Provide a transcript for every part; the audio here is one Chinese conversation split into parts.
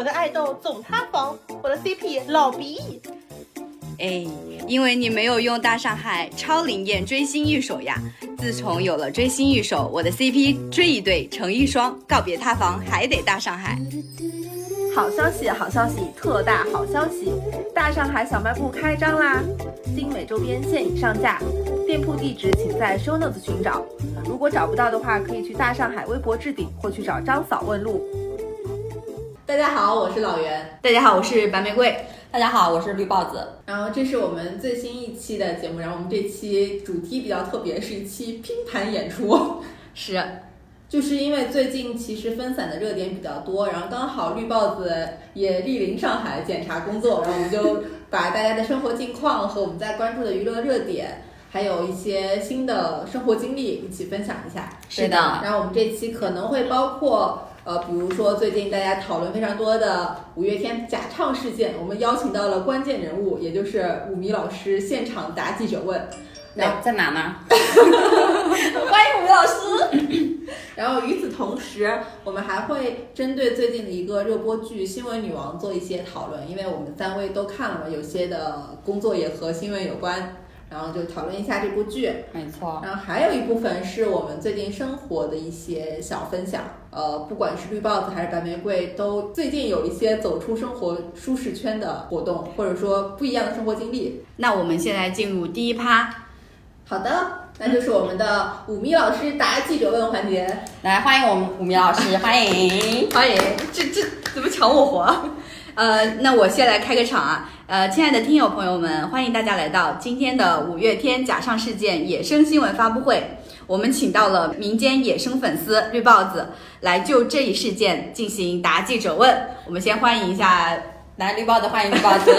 我的爱豆总塌房，我的 CP 老鼻。哎，因为你没有用大上海超灵验追星御守呀！自从有了追星御守，我的 CP 追一对成一双，告别塌房还得大上海。好消息，好消息，特大好消息！大上海小卖部开张啦！精美周边现已上架，店铺地址请在 show notes 寻找。如果找不到的话，可以去大上海微博置顶或去找张嫂问路。大家好，我是老袁。大家好，我是白玫瑰。大家好，我是绿豹子。然后这是我们最新一期的节目，然后我们这期主题比较特别，是一期拼盘演出。是。就是因为最近其实分散的热点比较多，然后刚好绿豹子也莅临上海检查工作，然后我们就把大家的生活近况和我们在关注的娱乐热点，还有一些新的生活经历一起分享一下。是的。然后我们这期可能会包括呃，比如说最近大家讨论非常多的五月天假唱事件，我们邀请到了关键人物，也就是五迷老师现场答记者问。在在哪呢？欢迎五迷老师。然后与此同时，我们还会针对最近的一个热播剧《新闻女王》做一些讨论，因为我们三位都看了，有些的工作也和新闻有关，然后就讨论一下这部剧。没错。然后还有一部分是我们最近生活的一些小分享，呃，不管是绿帽子还是白玫瑰，都最近有一些走出生活舒适圈的活动，或者说不一样的生活经历。那我们现在进入第一趴。好的。那就是我们的五迷老师答记者问环节，来欢迎我们五迷老师，欢迎 欢迎，这这怎么抢我活？呃，那我先来开个场啊，呃，亲爱的听友朋友们，欢迎大家来到今天的五月天假唱事件野生新闻发布会，我们请到了民间野生粉丝绿豹子来就这一事件进行答记者问，我们先欢迎一下来绿豹子，欢迎绿豹子。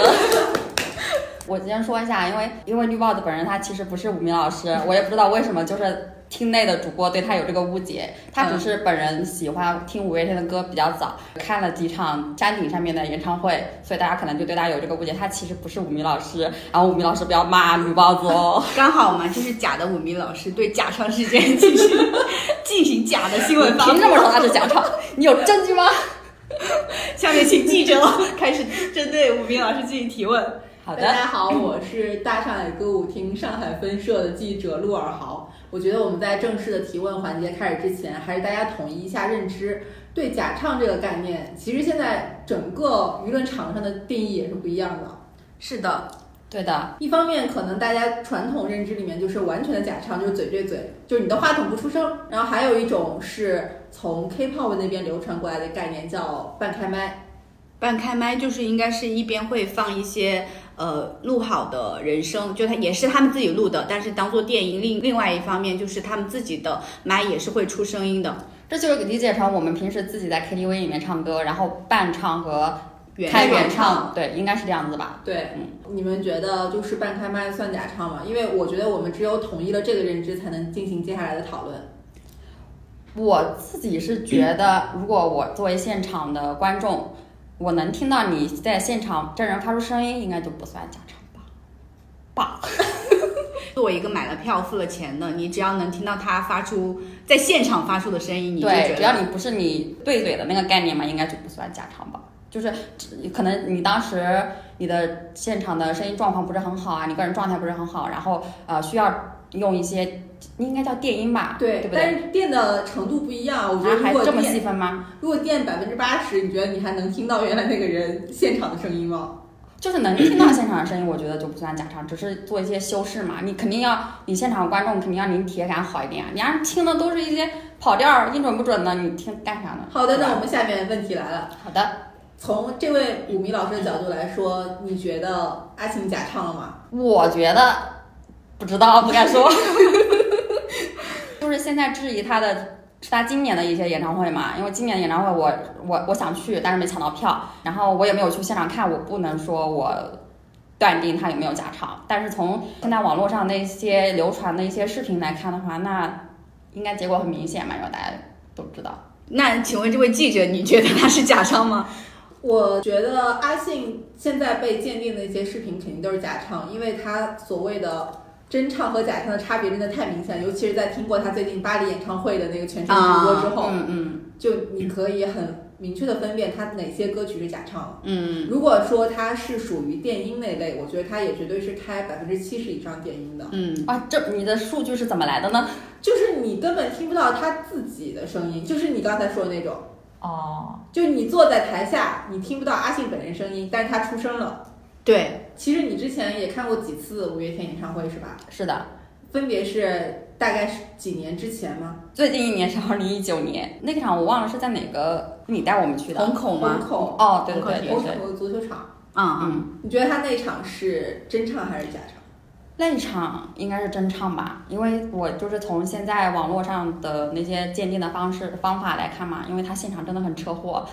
我先说一下，因为因为绿豹子本人他其实不是武明老师，我也不知道为什么，就是厅内的主播对他有这个误解。他只是本人喜欢听五月天的歌比较早，看了几场山顶上面的演唱会，所以大家可能就对他有这个误解。他其实不是五迷老师，然后五迷老师不要骂绿帽子哦。刚好嘛，就是假的五迷老师对假唱事件进行 进行假的新闻发布。凭什么说他是假唱？你有证据吗？下面请记者开始针对五迷老师进行提问。好的，大家好，我是大上海歌舞厅上海分社的记者陆尔豪。我觉得我们在正式的提问环节开始之前，还是大家统一一下认知，对假唱这个概念，其实现在整个舆论场上的定义也是不一样的。是的，对的。一方面，可能大家传统认知里面就是完全的假唱，就是嘴对嘴，就是你的话筒不出声。然后还有一种是从 K-pop 那边流传过来的概念，叫半开麦。半开麦就是应该是一边会放一些。呃，录好的人声，就他也是他们自己录的，但是当做电音。另另外一方面，就是他们自己的麦也是会出声音的。这就是理解成我们平时自己在 KTV 里面唱歌，然后伴唱和开原唱，对，应该是这样子吧？对，嗯，你们觉得就是半开麦算假唱吗？因为我觉得我们只有统一了这个认知，才能进行接下来的讨论。我自己是觉得，如果我作为现场的观众。我能听到你在现场真人发出声音，应该就不算假唱吧？吧。作为一个买了票付了钱的，你只要能听到他发出在现场发出的声音，你就觉得，只要你不是你对嘴的那个概念嘛，应该就不算假唱吧？就是可能你当时你的现场的声音状况不是很好啊，你个人状态不是很好，然后呃需要用一些。应该叫电音吧，对，对但是电的程度不一样。我觉得如果这么细分吗？如果电百分之八十，你觉得你还能听到原来那个人现场的声音吗？就是能听到现场的声音，我觉得就不算假唱，只是做一些修饰嘛。你肯定要，你现场观众肯定要你体验感好一点啊。你要听的都是一些跑调、音准不准的，你听干啥呢？好的，那我们下面问题来了。好的，从这位舞迷老师的角度来说，你觉得阿晴假唱了吗？我觉得不知道，不敢说。就是现在质疑他的是他今年的一些演唱会嘛，因为今年的演唱会我我我想去，但是没抢到票，然后我也没有去现场看，我不能说我断定他有没有假唱。但是从现在网络上那些流传的一些视频来看的话，那应该结果很明显嘛，因为大家都知道。那请问这位记者，你觉得他是假唱吗？我觉得阿信现在被鉴定的一些视频肯定都是假唱，因为他所谓的真唱和假唱的差别真的太明显，尤其是在听过他最近巴黎演唱会的那个全程直播之后，嗯嗯就你可以很明确的分辨他哪些歌曲是假唱。嗯，如果说他是属于电音那类，我觉得他也绝对是开百分之七十以上电音的，嗯，啊，这你的数据是怎么来的呢？就是你根本听不到他自己的声音，就是你刚才说的那种。哦，就你坐在台下，你听不到阿信本人声音，但是他出声了。对，其实你之前也看过几次五月天演唱会是吧？是的，分别是大概是几年之前吗？最近一年是二零一九年，那个场我忘了是在哪个，你带我们去的。虹口吗？虹口，哦，对对对虹口足球场。嗯嗯，嗯，你觉得他那场是真唱还是假唱？那场应该是真唱吧，因为我就是从现在网络上的那些鉴定的方式方法来看嘛，因为他现场真的很车祸。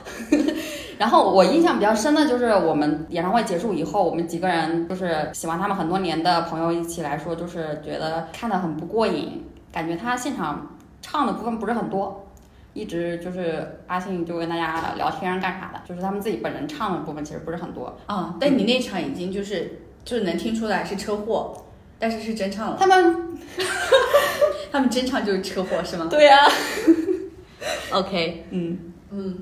然后我印象比较深的就是我们演唱会结束以后，我们几个人就是喜欢他们很多年的朋友一起来说，就是觉得看得很不过瘾，感觉他现场唱的部分不是很多。一直就是阿信就跟大家聊天干啥的，就是他们自己本人唱的部分其实不是很多。哦，但你那场已经就是就是能听出来是车祸，但是是真唱了。他们 他们真唱就是车祸是吗对呀、？OK，嗯，嗯，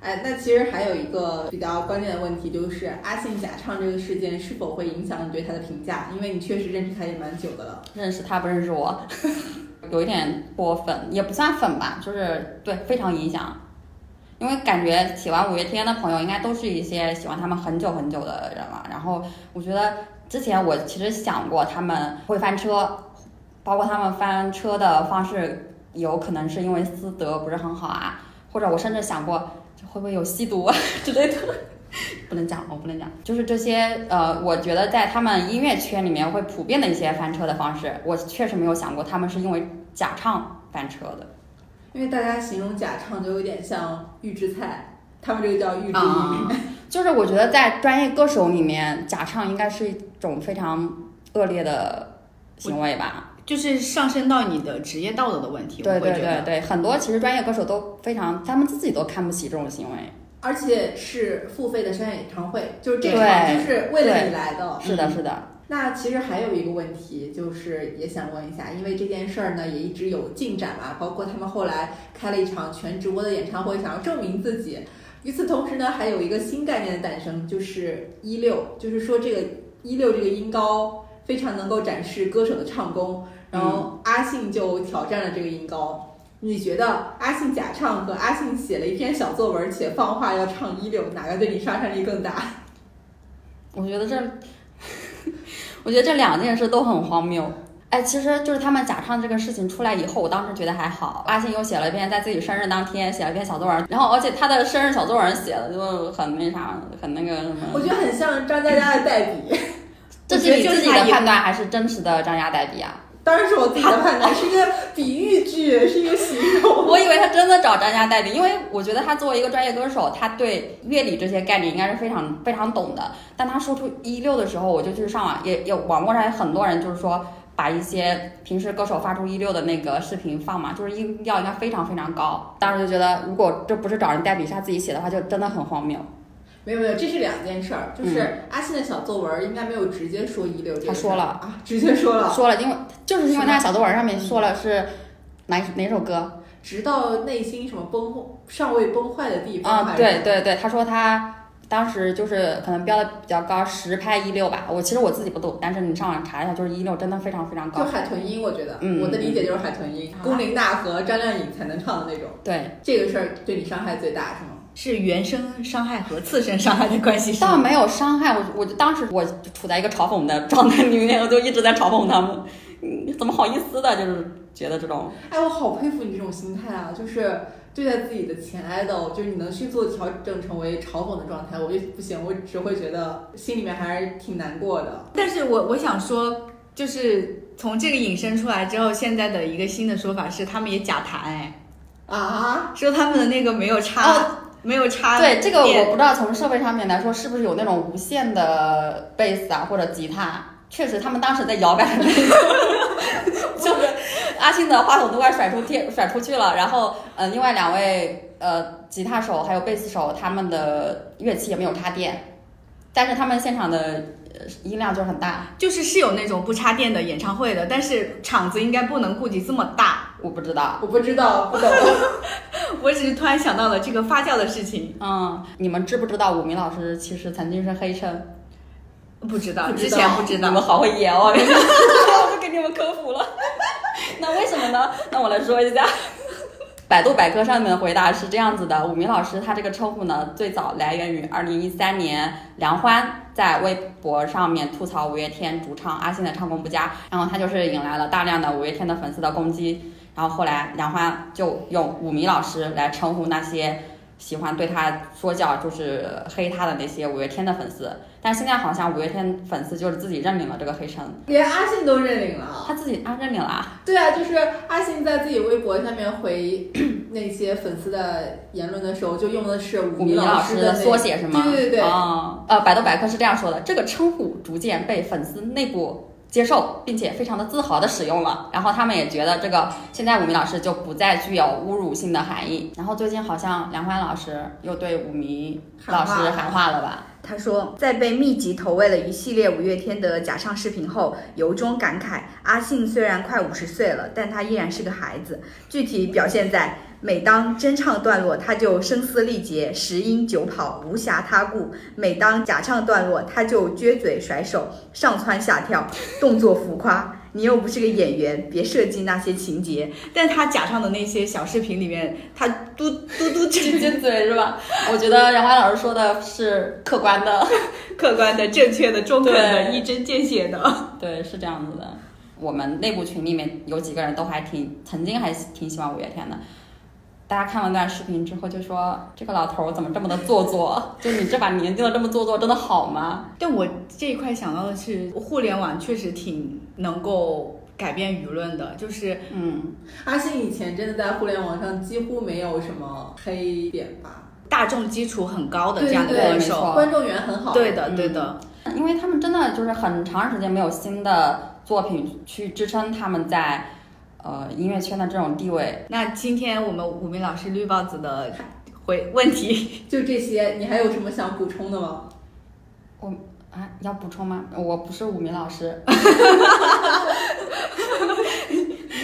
哎，那其实还有一个比较关键的问题，就是阿信假唱这个事件是否会影响你对他的评价？因为你确实认识他也蛮久的了。认识他不认识我，有一点过粉，也不算粉吧，就是对非常影响。因为感觉喜欢五月天的朋友应该都是一些喜欢他们很久很久的人了。然后我觉得之前我其实想过他们会翻车，包括他们翻车的方式有可能是因为私德不是很好啊，或者我甚至想过会不会有吸毒啊 之类的。不能讲，我不能讲，就是这些呃，我觉得在他们音乐圈里面会普遍的一些翻车的方式，我确实没有想过他们是因为假唱翻车的。因为大家形容假唱就有点像预制菜，他们这个叫预制啊菜。就是我觉得在专业歌手里面，假唱应该是一种非常恶劣的行为吧？就是上升到你的职业道德的问题。对我觉得对对对，很多其实专业歌手都非常，他们自己都看不起这种行为。而且是付费的商业演唱会，就是这对场就是为了你来的。是的，是的，那其实还有一个问题，就是也想问一下，因为这件事儿呢也一直有进展嘛，包括他们后来开了一场全直播的演唱会，想要证明自己。与此同时呢，还有一个新概念的诞生，就是一六，就是说这个一六这个音高非常能够展示歌手的唱功，然后阿信就挑战了这个音高。你觉得阿信假唱和阿信写了一篇小作文且放话要唱一六，哪个对你杀伤力更大？我觉得这，我觉得这两件事都很荒谬。哎，其实就是他们假唱这个事情出来以后，我当时觉得还好。阿信又写了一篇在自己生日当天写了一篇小作文，然后而且他的生日小作文写的就很那啥，很那个什么。我觉得很像张嘉佳的代笔。这是你自己的判断还是真实的张家代笔啊？当然是我自己的判断，是一个比喻句，是一个形容。我以为他真的找张家代笔，因为我觉得他作为一个专业歌手，他对乐理这些概念应该是非常非常懂的。但他说出一六的时候，我就去上网，也有网络上有很多人就是说，把一些平时歌手发出一六的那个视频放嘛，就是音调应该非常非常高。当时就觉得，如果这不是找人代笔，是他自己写的话，就真的很荒谬。没有没有，这是两件事儿，就是阿信的小作文应该没有直接说一六他说了啊，直接说了，说了，因为就是因为他小作文上面说了是哪哪首歌直到内心什么崩尚未崩坏的地方啊？对对对，他说他当时就是可能标的比较高，实拍一六吧。我其实我自己不懂，但是你上网查一下，就是一六真的非常非常高就。海豚音，我觉得，嗯我的理解就是海豚音，龚琳娜和张靓颖才能唱的那种。对，这个事儿对你伤害最大是吗？是原生伤害和次生伤害的关系是？倒没有伤害我，我就当时我就处在一个嘲讽的状态里面，我就一直在嘲讽他们，你，怎么好意思的，就是觉得这种。哎，我好佩服你这种心态啊！就是对待自己的前 idol，就是你能迅速调整成为嘲讽的状态，我就不行，我只会觉得心里面还是挺难过的。但是我我想说，就是从这个引申出来之后，现在的一个新的说法是，他们也假弹哎。啊，说他们的那个没有插，没有差对这个我不知道从设备上面来说是不是有那种无线的贝斯啊或者吉他，确实他们当时在摇摆的那种，就是阿信的话筒都快甩出天甩出去了，然后呃另外两位呃吉他手还有贝斯手他们的乐器也没有插电，但是他们现场的呃音量就是很大，就是是有那种不插电的演唱会的，但是场子应该不能顾及这么大。我不知道。我不知道，不懂。我只是突然想到了这个发酵的事情，嗯，你们知不知道武明老师其实曾经是黑称？不知道，之前不知道。你们好会演哦，我就给你们科普了。那为什么呢？那我来说一下。百度百科上面的回答是这样子的：武明老师他这个称呼呢，最早来源于二零一三年梁欢在微博上面吐槽五月天主唱阿信的唱功不佳，然后他就是引来了大量的五月天的粉丝的攻击，然后后来梁欢就用武明老师来称呼那些喜欢对他说教，就是黑他的那些五月天的粉丝。但现在好像五月天粉丝就是自己认领了这个黑称，连阿信都认领了。他自己啊认领了啊。对啊，就是阿信在自己微博下面回 那些粉丝的言论的时候，就用的是武武明明老师的缩写是吗？对对对，哦，呃，百度百科是这样说的：这个称呼逐渐被粉丝内部接受，并且非常的自豪的使用了。然后他们也觉得这个现在五迷老师就不再具有侮辱性的含义。然后最近好像梁欢老师又对五迷老师喊话了吧？他说，在被密集投喂了一系列五月天的假唱视频后，由衷感慨：阿信虽然快五十岁了，但他依然是个孩子。具体表现在，每当真唱段落，他就声嘶力竭、十音九跑，无暇他顾；每当假唱段落，他就撅嘴甩手、上蹿下跳，动作浮夸。你又不是个演员，别设计那些情节。但他假唱的那些小视频里面，他嘟嘟嘟撅撅嘴是吧？我觉得杨欢老师说的是客观的。客观的、正确的、中肯的、一针见血的。对，是这样子的。我们内部群里面有几个人都还挺曾经还挺喜欢五月天的。大家看完那段视频之后就说：“这个老头儿怎么这么的做作？就你这把年纪了这么做作，真的好吗但我这一块想到的是，互联网确实挺能够改变舆论的，就是？”嗯，阿信以前真的在互联网上几乎没有什么黑点吧？大众基础很高的这样的歌手。观众缘很好。对的，嗯对的。因为他们真的就是很长时间没有新的作品去支撑他们在呃音乐圈的这种地位。那今天我们武明老师绿帽子的回问题，就这些，你还有什么想补充的吗？我啊，要补充吗？我不是武明老师，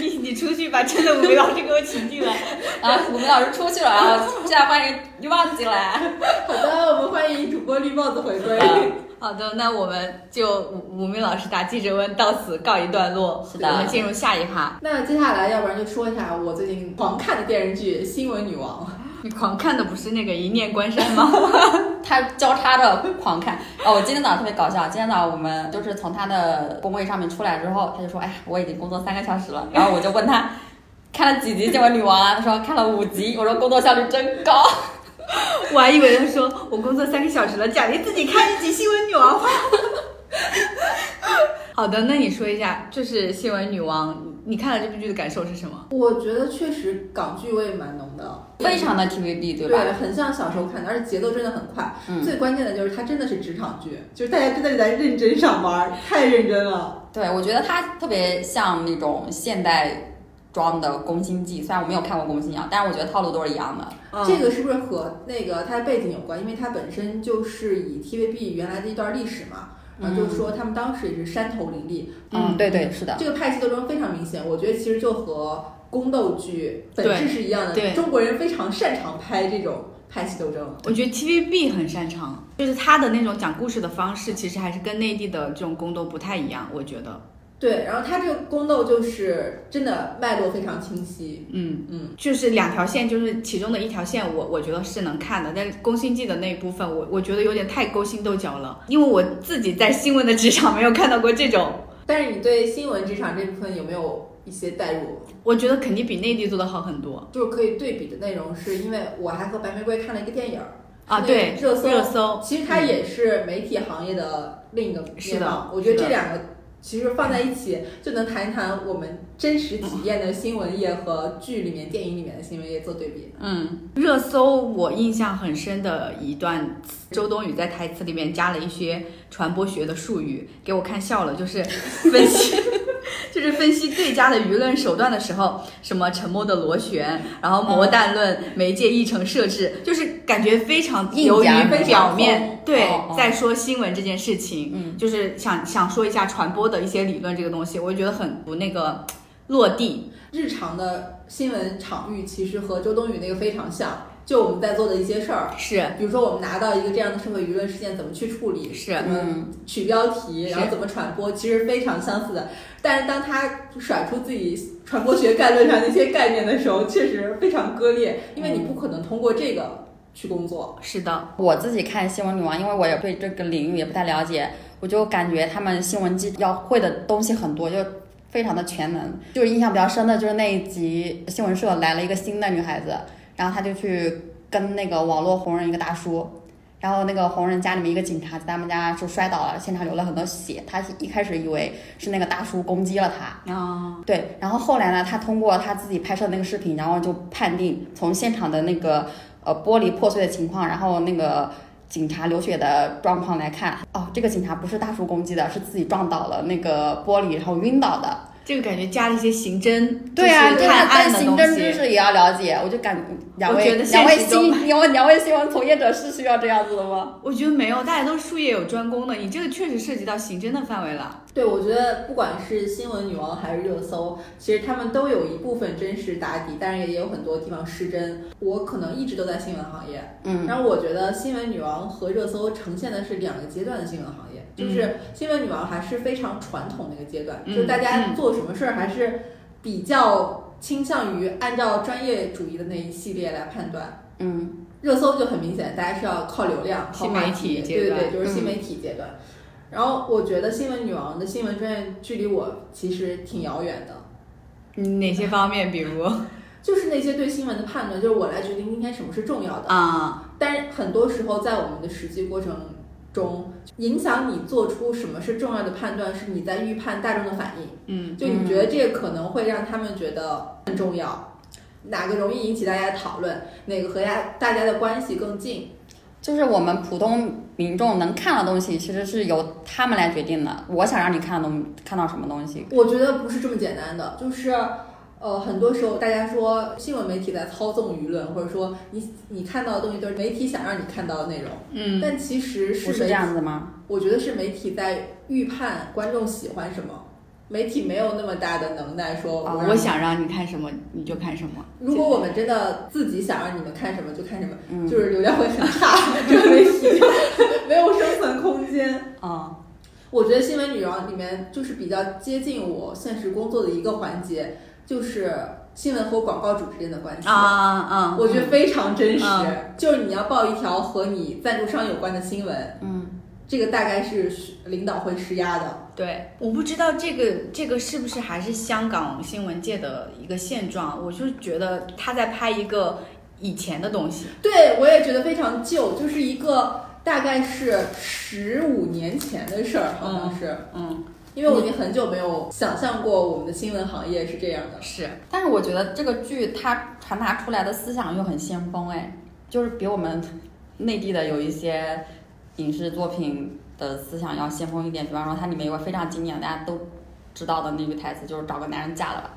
你你出去把真的武明老师给我请进来。啊，武明老师出去了，然后现在欢迎绿帽子进来。好的，我们欢迎主播绿帽子回归。好的，那我们就武武明老师答记者问到此告一段落。是的我们进入下一趴。那接下来，要不然就说一下我最近狂看的电视剧《新闻女王》。你狂看的不是那个一念关山吗？他交叉着狂看。哦，我今天早上特别搞笑。今天早上我们就是从他的工位上面出来之后，他就说：“哎呀，我已经工作三个小时了。”然后我就问他看了几集《新闻女王》啊？他说看了五集。我说工作效率真高。我还以为他说我工作三个小时了，奖励自己看一集新闻女王吧。好的，那你说一下，就是新闻女王，你看了这部剧的感受是什么？我觉得确实港剧味蛮浓的，非常的 TVB 对对吧？很像小时候看的，而且节奏真的很快。嗯最关键的就是它真的是职场剧，就是大家真的在认真上班，太认真了。对，我觉得它特别像那种现代装的《宫心计》，虽然我没有看过《宫心计》啊，但是我觉得套路都是一样的。嗯这个是不是和那个它的背景有关？因为它本身就是以 TVB 原来的一段历史嘛，然后就是说他们当时也是山头林立，嗯，对对，是的。这个派系斗争非常明显。我觉得其实就和宫斗剧本质是一样的，对对中国人非常擅长拍这种派系斗争。我觉得 TVB 很擅长，就是他的那种讲故事的方式，其实还是跟内地的这种宫斗不太一样。我觉得，对，然后它这个宫斗就是真的脉络非常清晰。嗯，嗯，就是两条线，就是其中的一条线我，我觉得是能看的，但是《宫心计》的那一部分，我我觉得有点太勾心斗角了，因为我自己在新闻的职场没有看到过这种，但是你对新闻职场这部分有没有一些代入？我觉得肯定比内地做的好很多就是可以对比的内容，是因为我还和白玫瑰看了一个电影儿啊。对，热搜，热搜，其实它也是媒体行业的另一个是的。我觉得这两个其实放在一起就能谈一谈我们真实体验的新闻业和剧里面、电影里面的新闻业做对比。嗯，热搜我印象很深的一段，周冬雨在台词里面加了一些传播学的术语，给我看笑了，就是分析。就是分析最佳的舆论手段的时候，什么沉默的螺旋，然后魔弹论、媒介议程设置，就是感觉非常由于表面对在说新闻这件事情，嗯，就是想想说一下传播的一些理论这个东西，我就觉得很不那个落地。日常的新闻场域其实和周冬雨那个非常像。就我们在做的一些事儿是，比如说我们拿到一个这样的社会舆论事件，怎么去处理，是怎么取标题，然后怎么传播，其实非常相似的。但是当他甩出自己传播学概论上那些概念的时候，确实非常割裂，因为你不可能通过这个去工作。是的，我自己看新闻女王，因为我也对这个领域也不太了解，我就感觉他们新闻记要会的东西很多，就非常的全能。就是印象比较深的就是那一集新闻社来了一个新的女孩子。然后他就去跟那个网络红人一个大叔，然后那个红人家里面一个警察在他们家就摔倒了，现场流了很多血。他一开始以为是那个大叔攻击了他，啊，对。然后后来呢，他通过他自己拍摄的那个视频，然后就判定从现场的那个呃玻璃破碎的情况，然后那个警察流血的状况来看，哦，这个警察不是大叔攻击的，是自己撞倒了那个玻璃，然后晕倒的。这个感觉加了一些刑侦，对啊，探案的行政知识也要了解。我就感两位两位新，两位 两位新闻从业者是需要这样子的吗？我觉得没有，大家都是术业有专攻的。你这个确实涉及到刑侦的范围了。对，我觉得不管是新闻女王还是热搜，其实他们都有一部分真实打底，但是也有很多地方失真。我可能一直都在新闻行业，嗯，然后我觉得新闻女王和热搜呈现的是两个阶段的新闻行业。就是新闻女王还是非常传统的一个阶段，就是大家做什么事儿还是比较倾向于按照专业主义的那一系列来判断。嗯，热搜就很明显，大家是要靠流量、靠媒体对对对，就是新媒体阶段。然后我觉得新闻女王的新闻专业距离我其实挺遥远的。哪些方面？比如，就是那些对新闻的判断，就是我来决定今天什么是重要的啊。但是很多时候在我们的实际过程。中影响你做出什么是重要的判断，是你在预判大众的反应。嗯，就你觉得这个可能会让他们觉得很重要，哪个容易引起大家的讨论，哪个和大大家的关系更近，就是我们普通民众能看的东西，其实是由他们来决定的。我想让你看东看到什么东西，我觉得不是这么简单的，就是。呃，很多时候大家说新闻媒体在操纵舆论，或者说你你看到的东西都是媒体想让你看到的内容。嗯，但其实是这样子吗？我觉得是媒体在预判观众喜欢什么，媒体没有那么大的能耐说，我想让你看什么你就看什么。如果我们真的自己想让你们看什么就看什么，就是流量会很差，这个媒体 没有生存空间。啊，我觉得新闻女王里面就是比较接近我现实工作的一个环节。就是新闻和广告主之间的关系啊啊！我觉得非常真实。就是你要报一条和你赞助商有关的新闻，嗯，这个大概是领导会施压的。对，我不知道这个这个是不是还是香港新闻界的一个现状。我就觉得他在拍一个以前的东西。对，我也觉得非常旧，就是一个大概是十五年前的事儿，好像是，嗯。因为我已经很久没有想象过我们的新闻行业是这样的，是。但是我觉得这个剧它传达出来的思想又很先锋，哎，就是比我们内地的有一些影视作品的思想要先锋一点。比方说，它里面有个非常经典大家都知道的那句台词，就是“找个男人嫁了吧”。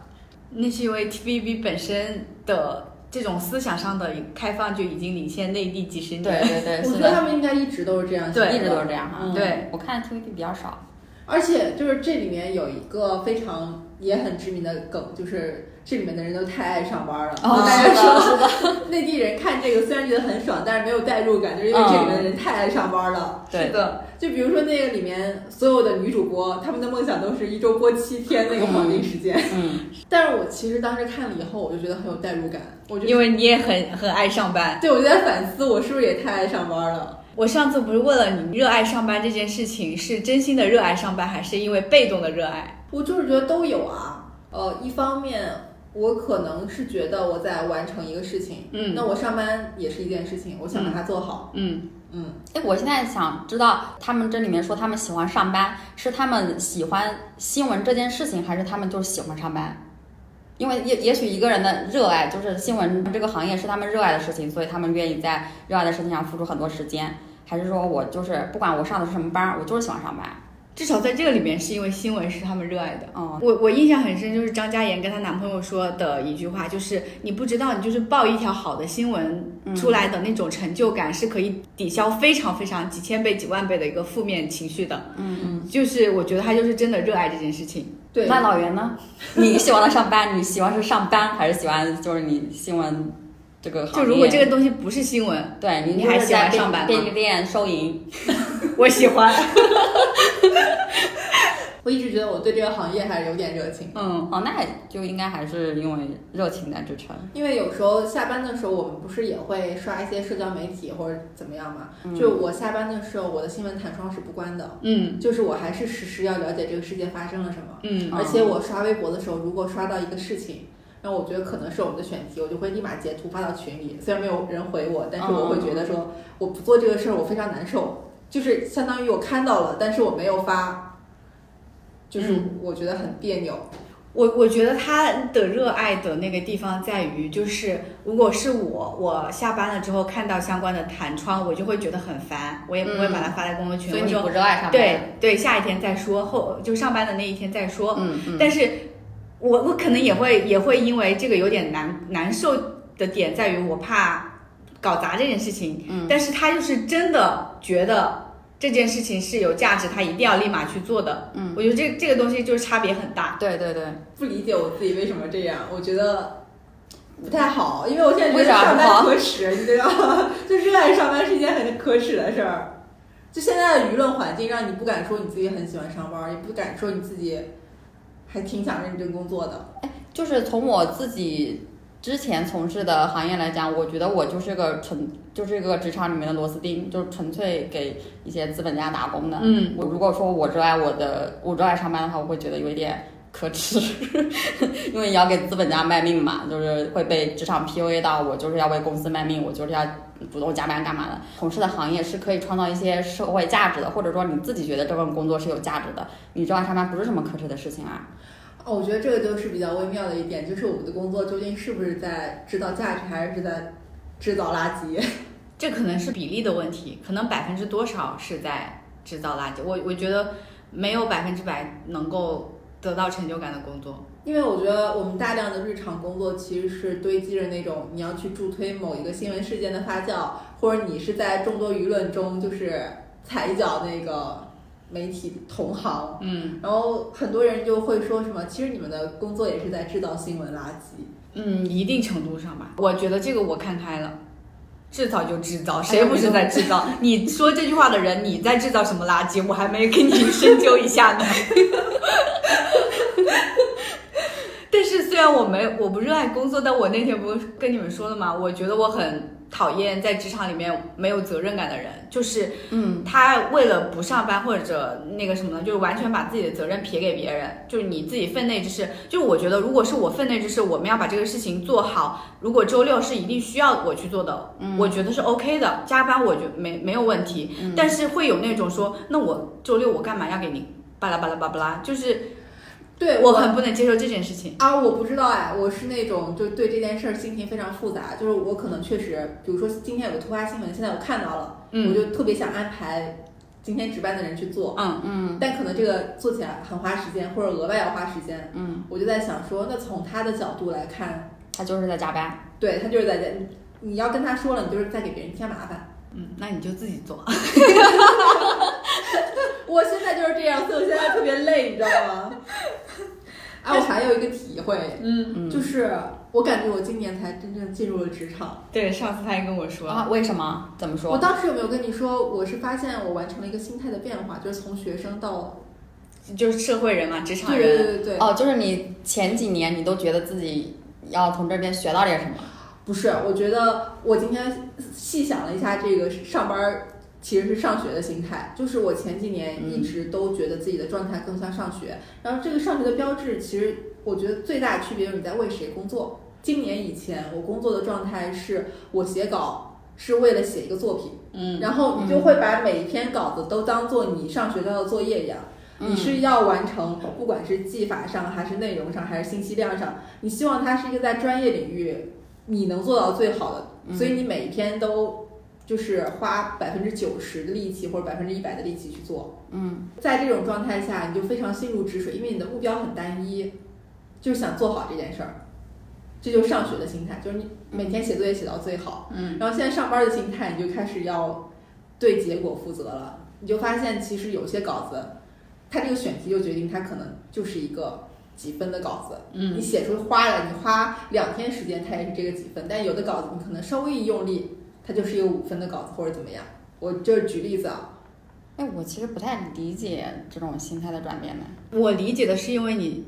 那是因为 TVB 本身的这种思想上的开放就已经领先内地几十年。对对对，我觉得他们应该一直都是这样，对，一直都是这样哈。对，我看 TVB 比较少。而且就是这里面有一个非常也很知名的梗，就是这里面的人都太爱上班了。哦，大家说内地人看这个虽然觉得很爽，但是没有代入感，就是因为这里面的人太爱上班了。是的，就比如说那个里面所有的女主播，她们的梦想都是一周播七天那个黄金时间。嗯。但是我其实当时看了以后，我就觉得很有代入感。我因为你也很很爱上班。对，我就在反思，我是不是也太爱上班了。我上次不是问了你，热爱上班这件事情是真心的热爱上班，还是因为被动的热爱？我就是觉得都有啊。呃，一方面我可能是觉得我在完成一个事情，嗯，那我上班也是一件事情，我想把它做好，嗯嗯，哎，我现在想知道，他们这里面说他们喜欢上班，是他们喜欢新闻这件事情，还是他们就是喜欢上班？因为也也许一个人的热爱就是新闻这个行业是他们热爱的事情，所以他们愿意在热爱的事情上付出很多时间，还是说我就是不管我上的是什么班，我就是喜欢上班？至少在这个里面，是因为新闻是他们热爱的。哦，我我印象很深，就是张嘉妍跟她男朋友说的一句话，就是你不知道，你就是报一条好的新闻出来的那种成就感，是可以抵消非常非常几千倍、几万倍的一个负面情绪的。嗯嗯。就是我觉得他就是真的热爱这件事情。对。那老袁呢？你喜欢他上班？你喜欢是上班，还是喜欢就是你新闻这个行业？就如果这个东西不是新闻，对你你还喜欢上班便利店收银？我喜欢。我一直觉得我对这个行业还是有点热情。嗯，哦，那就应该还是因为热情在支撑。因为有时候下班的时候，我们不是也会刷一些社交媒体或者怎么样嘛？就我下班的时候，我的新闻弹窗是不关的。嗯，就是我还是实时要了解这个世界发生了什么。嗯，而且我刷微博的时候，如果刷到一个事情，那我觉得可能是我们的选题，我就会立马截图发到群里。虽然没有人回我，但是我会觉得说，我不做这个事儿，我非常难受。就是相当于我看到了，但是我没有发。就是我觉得很别扭，我我觉得他的热爱的那个地方在于，就是如果是我，我下班了之后看到相关的弹窗，我就会觉得很烦，我也不会把它发在朋友圈。所以你不热爱上班？对对，下一天再说，后就上班的那一天再说。嗯嗯。但是，我我可能也会也会因为这个有点难难受的点在于，我怕搞砸这件事情。嗯。但是他就是真的觉得。这件事情是有价值，他一定要立马去做的。嗯，我觉得这这个东西就是差别很大。对对对，不理解我自己为什么这样，我觉得不太好，因为我现在觉得上班可耻，你知道吗？就热爱上班是一件很可耻的事儿。就现在的舆论环境，让你不敢说你自己很喜欢上班，也不敢说你自己还挺想认真工作的。哎，就是从我自己。之前从事的行业来讲，我觉得我就是个纯，就是一个职场里面的螺丝钉，就是纯粹给一些资本家打工的。嗯，我如果说我热爱我的，我热爱上班的话，我会觉得有一点可耻，因为你要给资本家卖命嘛，就是会被职场 PUA 到，我就是要为公司卖命，我就是要主动加班干嘛的。从事的行业是可以创造一些社会价值的，或者说你自己觉得这份工作是有价值的，你热爱上班不是什么可耻的事情啊。哦，我觉得这个就是比较微妙的一点，就是我们的工作究竟是不是在制造价值，还是在制造垃圾？这可能是比例的问题，可能百分之多少是在制造垃圾。我我觉得没有百分之百能够得到成就感的工作，因为我觉得我们大量的日常工作其实是堆积着那种你要去助推某一个新闻事件的发酵，或者你是在众多舆论中就是踩一脚那个。媒体同行，嗯，然后很多人就会说什么，其实你们的工作也是在制造新闻垃圾，嗯，一定程度上吧。我觉得这个我看开了，制造就制造，谁不是在制造？你说这句话的人，你在制造什么垃圾？我还没跟你深究一下呢。但是虽然我没我不热爱工作，但我那天不是跟你们说了吗？我觉得我很。讨厌在职场里面没有责任感的人，就是，嗯，他为了不上班或者那个什么呢，就是完全把自己的责任撇给别人，就是你自己分内之事。就是我觉得，如果是我分内之事，我们要把这个事情做好。如果周六是一定需要我去做的，我觉得是 OK 的，加班我觉没没有问题。但是会有那种说，那我周六我干嘛要给你巴拉巴拉巴拉，就是。对我很不能接受这件事情啊！我不知道哎，我是那种就对这件事儿心情非常复杂。就是我可能确实，比如说今天有个突发新闻，现在我看到了，我就特别想安排今天值班的人去做。嗯嗯。但可能这个做起来很花时间，或者额外要花时间。嗯。我就在想说，那从他的角度来看，他就是在加班。对他就是在加。你要跟他说了，你就是在给别人添麻烦。嗯，那你就自己做。我现在就是这样，所以我现在特别累，你知道吗？哎，我还有一个体会，嗯，就是我感觉我今年才真正进入了职场。对，上次他也跟我说啊，为什么？怎么说？我当时有没有跟你说，我是发现我完成了一个心态的变化，就是从学生到，就是社会人嘛，职场人。对对对对。哦，就是你前几年你都觉得自己要从这边学到点什么？不是，我觉得我今天细想了一下，这个上班。其实是上学的心态，就是我前几年一直都觉得自己的状态更像上学。然后这个上学的标志，其实我觉得最大的区别就是你在为谁工作。今年以前我工作的状态是我写稿，是为了写一个作品，嗯然后你就会把每一篇稿子都当做你上学校的作业一样。你是要完成，不管是技法上，还是内容上，还是信息量上，你希望它是一个在专业领域你能做到最好的，所以你每一篇都就是花百分之九十的力气或者百分之一百的力气去做。嗯，在这种状态下，你就非常心如止水，因为你的目标很单一，就是想做好这件事儿。这就是上学的心态，就是你每天写作业写到最好。嗯，然后现在上班的心态，你就开始要对结果负责了。你就发现，其实有些稿子，它这个选题就决定它可能就是一个几分的稿子。嗯你写出花了，你花两天时间，它也是这个几分。但有的稿子你可能稍微一用力，它就是一个五分的稿子或者怎么样。我就是举例子啊，哎，我其实不太理解这种心态的转变呢。我理解的是因为你，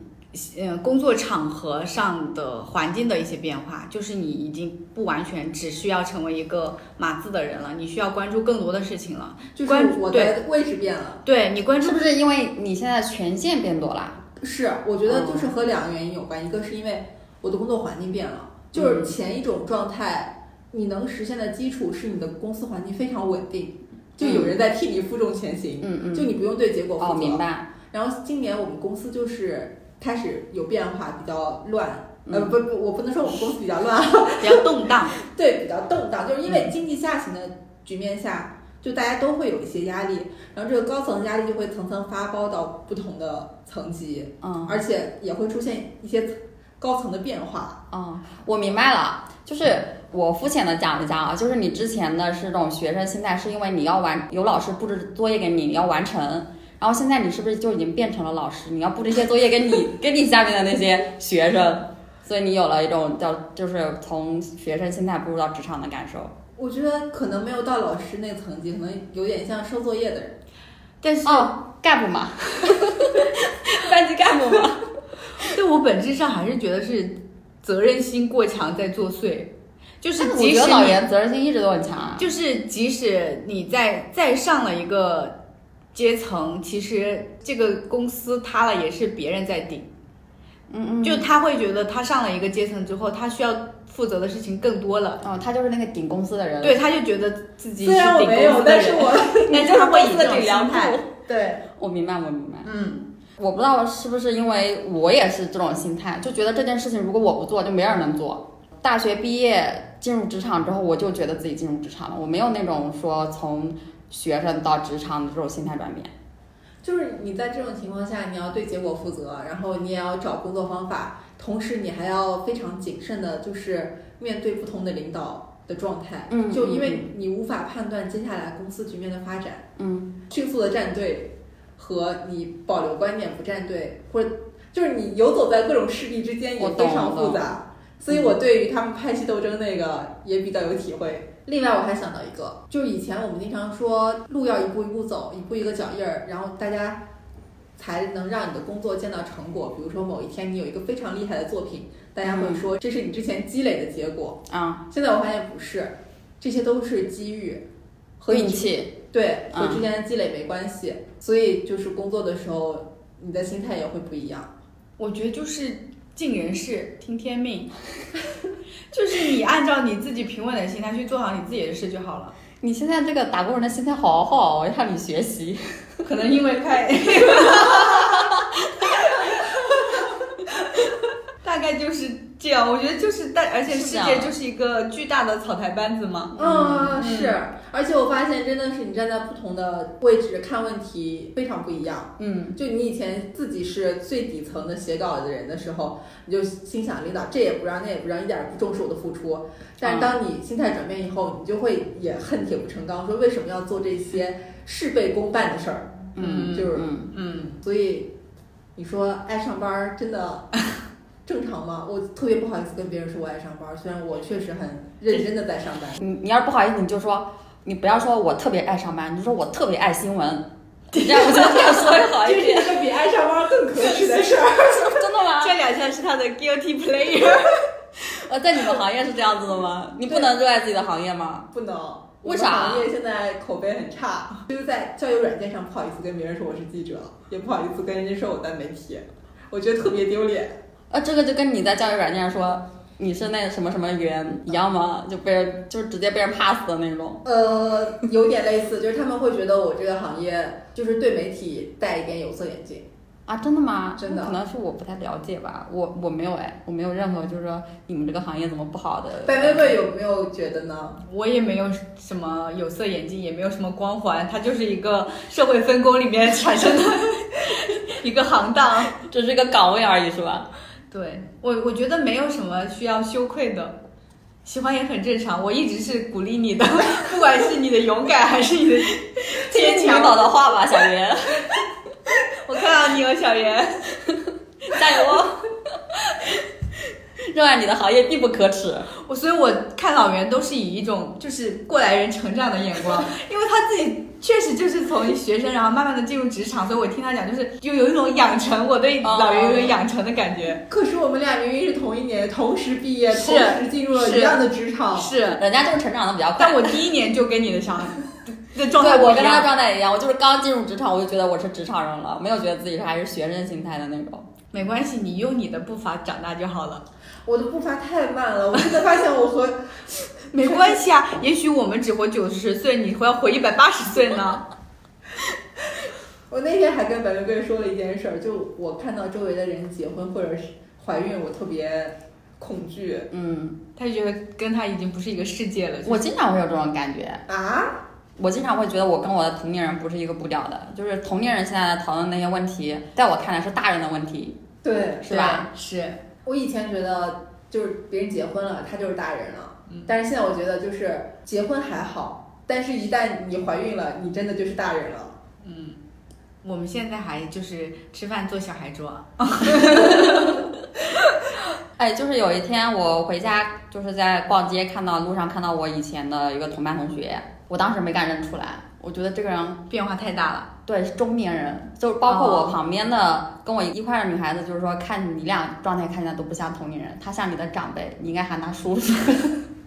呃，工作场合上的环境的一些变化，就是你已经不完全只需要成为一个码字的人了，你需要关注更多的事情了。就是关我的位置变了。对你关注是不是因为你现在权限变多了？是，我觉得就是和两个原因有关，一个是因为我的工作环境变了，就是前一种状态，你能实现的基础是你的公司环境非常稳定，就有人在替你负重前行，嗯嗯，就你不用对结果负责。哦，明白。然后今年我们公司就是开始有变化，比较乱。嗯呃，不不，我不能说我们公司比较乱，比较动荡。对，比较动荡，就是因嗯为经济下行的局面下，就大家都会有一些压力，然后这个高层压力就会层层发包到不同的层级，嗯而且也会出现一些高层的变化。嗯，我明白了，就是我肤浅的讲一下啊，就是你之前的是这种学生心态，是因为你要完有老师布置作业给你，你要完成。然后现在你是不是就已经变成了老师？你要布置一些作业给你给你下面的那些学生，所以你有了一种叫就是从学生心态步入到职场的感受。我觉得可能没有到老师那个层级，可能有点像收作业的人。但是哦，干部嘛，班级干部嘛。对我本质上还是觉得是责任心过强在作祟，就是我觉得老即使你严责任心一直都很强啊。就是即使你在再上了一个阶层，其实这个公司塌了也是别人在顶。嗯嗯，就他会觉得他上了一个阶层之后，他需要负责的事情更多了，哦，他就是那个顶公司的人。对，他就觉得自己是虽然我顶没有，公司的人，但是我 但是他会以这种心态，对，我明白，我明白。嗯，我不知道是不是因为我也是这种心态，就觉得这件事情如果我不做，就没人能做。大学毕业进入职场之后，我就觉得自己进入职场了，我没有那种说从学生到职场的这种心态转变。就是你在这种情况下，你要对结果负责，然后你也要找工作方法，同时你还要非常谨慎的，就是面对不同的领导的状态。嗯就因为你无法判断接下来公司局面的发展，嗯迅速的站队和你保留观点不站队，或者就是你游走在各种势力之间也非常复杂。所以我对于他们派系斗争那个也比较有体会。另外，我还想到一个，就是以前我们经常说路要一步一步走，一步一个脚印儿，然后大家才能让你的工作见到成果。比如说某一天你有一个非常厉害的作品，大家会说这是你之前积累的结果。啊，现在我发现不是，这些都是机遇和运气。对，和嗯之前的积累没关系，所以就是工作的时候，你的心态也会不一样。我觉得就是尽人事听天命，就是你按照你自己平稳的心态去做好你自己的事就好了。你现在这个打工人的心态好好，我要向你学习。可能因为快，大概就是这样。我觉得就是大，而且世界就是一个巨大的草台班子嘛。嗯，是，而且我发现真的是你站在不同的位置看问题非常不一样。嗯，就你以前自己是最底层的写稿的人的时候，你就心想领导这也不让那也不让，一点儿不重视我的付出。但是当你心态转变以后，你就会也恨铁不成钢，说为什么要做这些事倍功半的事儿？嗯，就是嗯，嗯，所以你说爱上班儿真的正常吗？我特别不好意思跟别人说我爱上班儿，虽然我确实很认真的在上班。你你要是不好意思，你就说，你不要说我特别爱上班，你就说我特别爱新闻。你这样我觉得这样说会好一这是。一个比爱上班更可耻的事儿。真的吗？这两项是他的 guilty player。呃，在你们行业是这样子的吗？你不能热爱自己的行业吗？不能。为啥行业现在口碑很差，就是在交友软件上不好意思跟别人说我是记者，也不好意思跟人家说我在媒体，我觉得特别丢脸。呃，这个就跟你在教育软件上说，你是那什么什么员一样吗？就被人就是直接被人 pass 的那种。呃，有点类似，就是他们会觉得我这个行业就是对媒体戴一点有色眼镜。啊，真的吗？真的可能是我不太了解吧，我我没有哎，我没有任何就是说你们这个行业怎么不好的。白薇薇有没有觉得呢？我也没有什么有色眼镜，也没有什么光环，它就是一个社会分工里面产生的 一个行当。只是一个岗位而已，是吧？对我，我觉得没有什么需要羞愧的，喜欢也很正常。我一直是鼓励你的，不管是你的勇敢还是你的 坚听领导。的话吧，小袁，我看到你了，小袁。加油哦！热爱你的行业必不可耻。我所以，我看老袁都是以一种就是过来人成长的眼光，因为他自己确实就是从学生，然后慢慢的进入职场，所以我听他讲，就是就有一种养成，我对老袁有一种养成的感觉。可是我们俩明明是同一年，同时毕业，是同时进入了是一样的职场。是，人家就是成长的比较快。但我第一年就跟你的想 的状态对我跟他的。状态一样，我就是刚进入职场，我就觉得我是职场人了，没有觉得自己是还是学生心态的那种。没关系，你用你的步伐长大就好了。我的步伐太慢了，我现在发现我和 没关系啊，也许我们只活九十岁，你会要活一百八十岁呢。我那天还跟白玫瑰说了一件事儿，就我看到周围的人结婚或者是怀孕，我特别恐惧嗯，他就觉得跟他已经不是一个世界了。我经常会有这种感觉。啊。我经常会觉得我跟我的同龄人不是一个步调的，就是同龄人现在讨论那些问题，在我看来是大人的问题，对，是吧？是，我以前觉得就是别人结婚了，他就是大人了，嗯但是现在我觉得就是结婚还好，但是一旦你怀孕了，你真的就是大人了。嗯，我们现在还就是吃饭坐小孩桌。哎，就是有一天我回家，就是在逛街，看到路上看到我以前的一个同班同学，我当时没敢认出来，我觉得这个人变化太大了。对是中年人，就是包括我哦旁边的、跟我一块儿的女孩子，就是说看你俩状态看起来都不像同龄人，她像你的长辈，你应该喊她叔叔。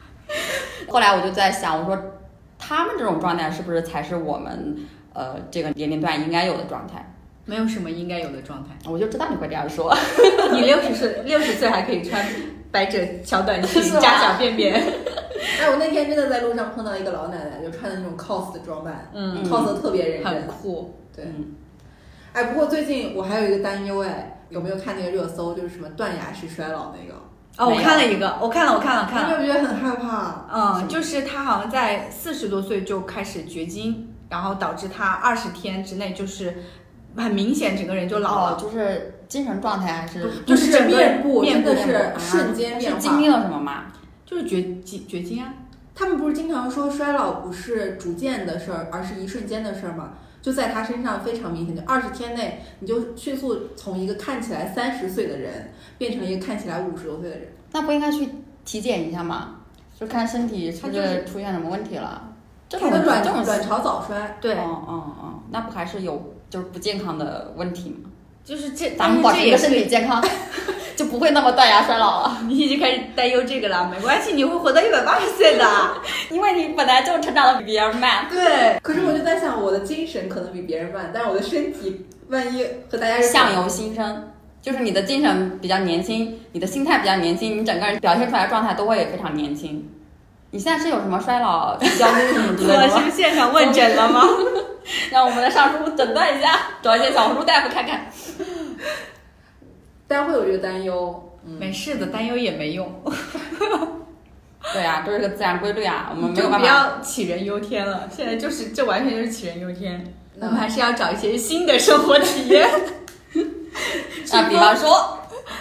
后来我就在想，我说他们这种状态是不是才是我们呃这个年龄段应该有的状态？没有什么应该有的状态。我就知道你会这样说。你六十岁，六十岁还可以穿百褶小短 裙加小便便。哎，我那天真的在路上碰到一个老奶奶，就穿的那种 cos 的装扮、嗯 c o s 的特别认很真。酷。对嗯哎，不过最近我还有一个担忧，哎，有没有看那个热搜，就是什么断崖式衰老那个？哦，我看了一个，我看了，我看了，看了。你有没有觉得很害怕？嗯，就是他好像在四十多岁就开始绝经，然后导致他二十天之内就是很明显整个人就老哦，了。就是精神状态还是就是面部面部是啊瞬间变化。是经历了什么吗？就是绝经绝经啊。他们不是经常说衰老不是逐渐的事儿，而是一瞬间的事儿吗？就在他身上非常明显，就二十天内，你就迅速从一个看起来三十岁的人变成一个看起来五十多岁的人。那不应该去体检一下吗？就看身体是不他就是出现什么问题了？这种他的卵这种卵巢早衰，对，哦哦哦，那不还是有就是不健康的问题吗？就是这，咱们保持一个身体健康，就不会那么断崖衰老了。你已经开始担忧这个了，没关系，你会活到一百八十岁的。因为你本来就成长的比别人慢。对，可是我就在想，我的精神可能比别人慢，但是我的身体万一和大家相由心生，就是你的精神比较年轻，你的心态比较年轻，你整个人表现出来的状态都会非常年轻。你现在是有什么衰老 焦虑什么之类的吗？我是现场问诊了吗？让我们的上叔诊断一下，找一些小红书大夫看看。大家会有这个担忧。嗯，没事的，担忧也没用，对啊，这是个自然规律啊，我们没有办法。要杞人忧天了。现在就是这完全就是杞人忧天，我们还是要找一些新的生活体验。啊比方说，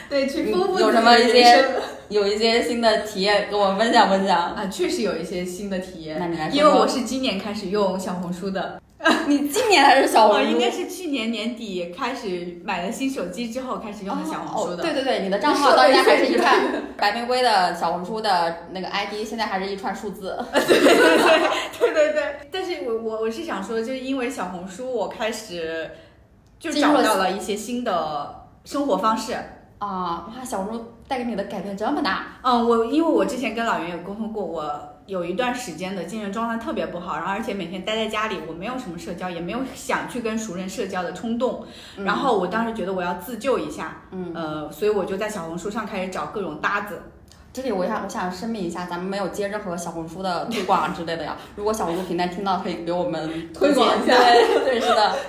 对，去嗯丰富有什么一些有一些新的体验，跟我们分享分享。啊，确实有一些新的体验。那你来说说因为我是今年开始用小红书的，你今年还是小我红书？应该是去年年底开始买了新手机之后开始用的小红书哦。的。对对对，你的账号到现在还是一串 白玫瑰的小红书的那个 ID，现在还是一串数字。对对对对对对，但是我我我是想说，就是因为小红书，我开始就找到了一些新的生活方式。啊，哇，小红书带给你的改变这么大。嗯，我因为我之前跟老袁有沟通过，我有一段时间的精神状态特别不好，然后而且每天待在家里，我没有什么社交，也没有 想去跟熟人社交的冲动。嗯然后我当时觉得我要自救一下，嗯，呃，所以我就在小红书上开始找各种搭子。这里我想我想声明一下，咱们没有接任何小红书的推广啊之类的呀。如果小红书平台听到，可以给我们推广一下对 对，是的。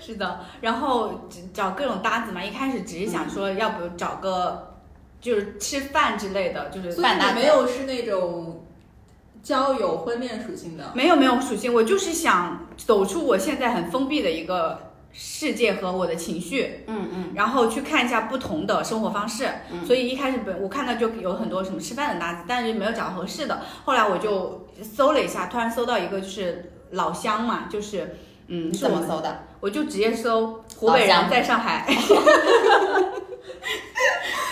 是的，然后找各种搭子嘛，一开始只是想说，要不找个就是吃饭之类的，就是所以饭搭子没有是那种交友婚恋属性的。没有没有属性，我就是想走出我现在很封闭的一个世界和我的情绪，嗯嗯然后去看一下不同的生活方式。嗯所以一开始本我看到就有很多什么吃饭的搭子，但是没有找到合适的。后来我就搜了一下，突然搜到一个就是老乡嘛，就是嗯，你是怎么搜的？我就直接搜湖北人在上海，好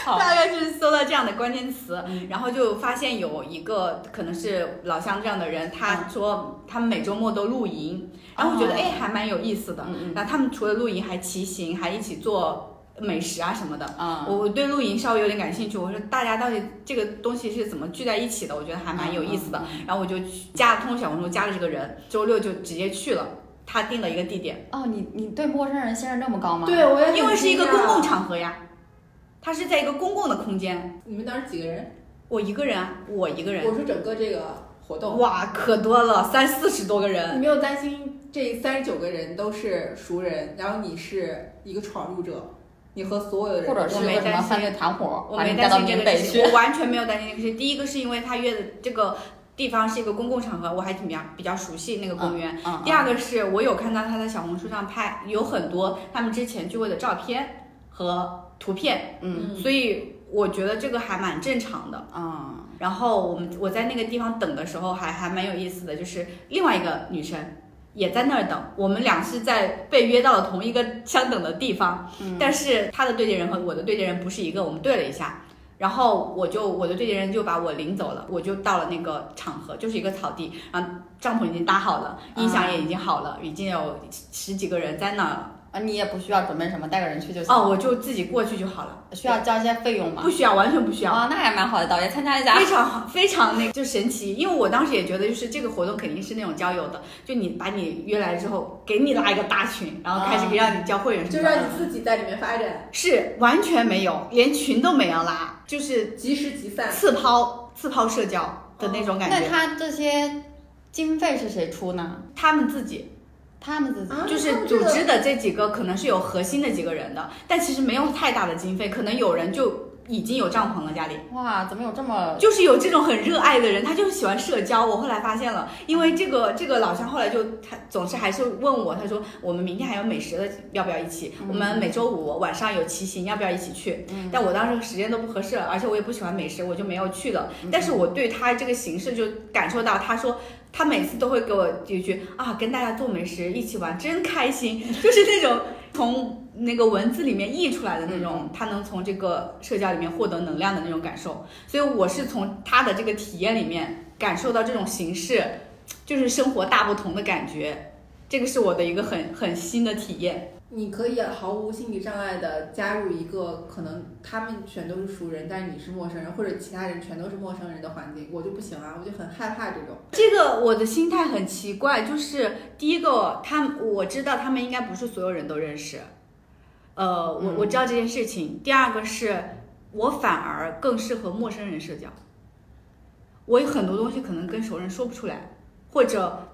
大概是搜到这样的关键词，嗯然后就发现有一个可能是老乡这样的人，他说他们每周末都露营，然后我觉得哦哎还蛮有意思的。嗯嗯然后他们除了露营还骑行，还一起做美食啊什么的。啊我我对露营稍微有点感兴趣，我说大家到底这个东西是怎么聚在一起的？我觉得还蛮有意思的。然后我就去加了通过小红书加了这个人，周六就直接去了，他定了一个地点。哦，你你对陌生人信任这么高吗？对，我也因为是一个公共。场合呀，它是在一个公共的空间。你们当时几个人？我一个人啊，我一个人，我说整个这个活动，哇，可多了，三四十多个人。你没有担心这三十九个人都是熟人，然后你是一个闯入者，你和所有的人或者是我没担心个什么犯罪团伙，我没担心这个事情，。我完全没有担心这个事情。第一个是因为他约的这个地方是一个公共场合，我还挺比较比较熟悉那个公园。嗯，第二个是我有看到他在小红书上拍有很多他们之前聚会的照片和图片，嗯所以我觉得这个还蛮正常的。嗯然后我们我在那个地方等的时候还还蛮有意思的，就是另外一个女生也在那儿等，我们俩是在被约到了同一个相等的地方，嗯但是她的对接人和我的对接人不是一个，我们对了一下。然后我就我的对接人就把我领走了，我就到了那个场合，就是一个草地，然后帐篷已经搭好了，音响也已经好了，已经有十几个人在那儿了。啊，你也不需要准备什么，带个人去就行。哦，我就自己过去就好了，需要交一些费用吗不？需要，完全不需要。啊，那还蛮好的，导演参加一下。非常 好，非常那个就神奇，因为我当时也觉得，就是这个活动肯定是那种交友的，就你把你约来之后，给你拉一个大群，然后开始啊让你交会员什就么的，让你自己在里面发展，是完全没有，连群都没有拉，就是及时即散。次抛次抛社交的那种感觉，那他这些经费是谁出呢？他们自己他们自己。啊就是组织的这几个可能是有核心的几个人的，但其实没有太大的经费，可能有人就已经有帐篷了家里。哇，怎么有这么就是有这种很热爱的人，他就是喜欢社交。我后来发现了，因为这个这个老乡后来就他总是还是问我，他说我们明天还有美食的，要不要一起？我们每周五晚上有骑行，要不要一起去？但我当时时间都不合适，而且我也不喜欢美食，我就没有去了。但是我对他这个形式就感受到，他说他每次都会给我一句啊，跟大家做美食，一起玩，真开心，就是那种从那个文字里面溢出来的那种，他能从这个社交里面获得能量的那种感受。所以我是从他的这个体验里面感受到这种形式，就是生活大不同的感觉。这个是我的一个很很新的体验。你可以毫无心理障碍的加入一个可能他们全都是熟人，但是你是陌生人，或者其他人全都是陌生人的环境，我就不行啊，我就很害怕这种。这个我的心态很奇怪，就是第一个，他我知道他们应该不是所有人都认识，呃，我我知道这件事情。第二个是我反而更适合陌生人社交，我有很多东西可能跟熟人说不出来，或者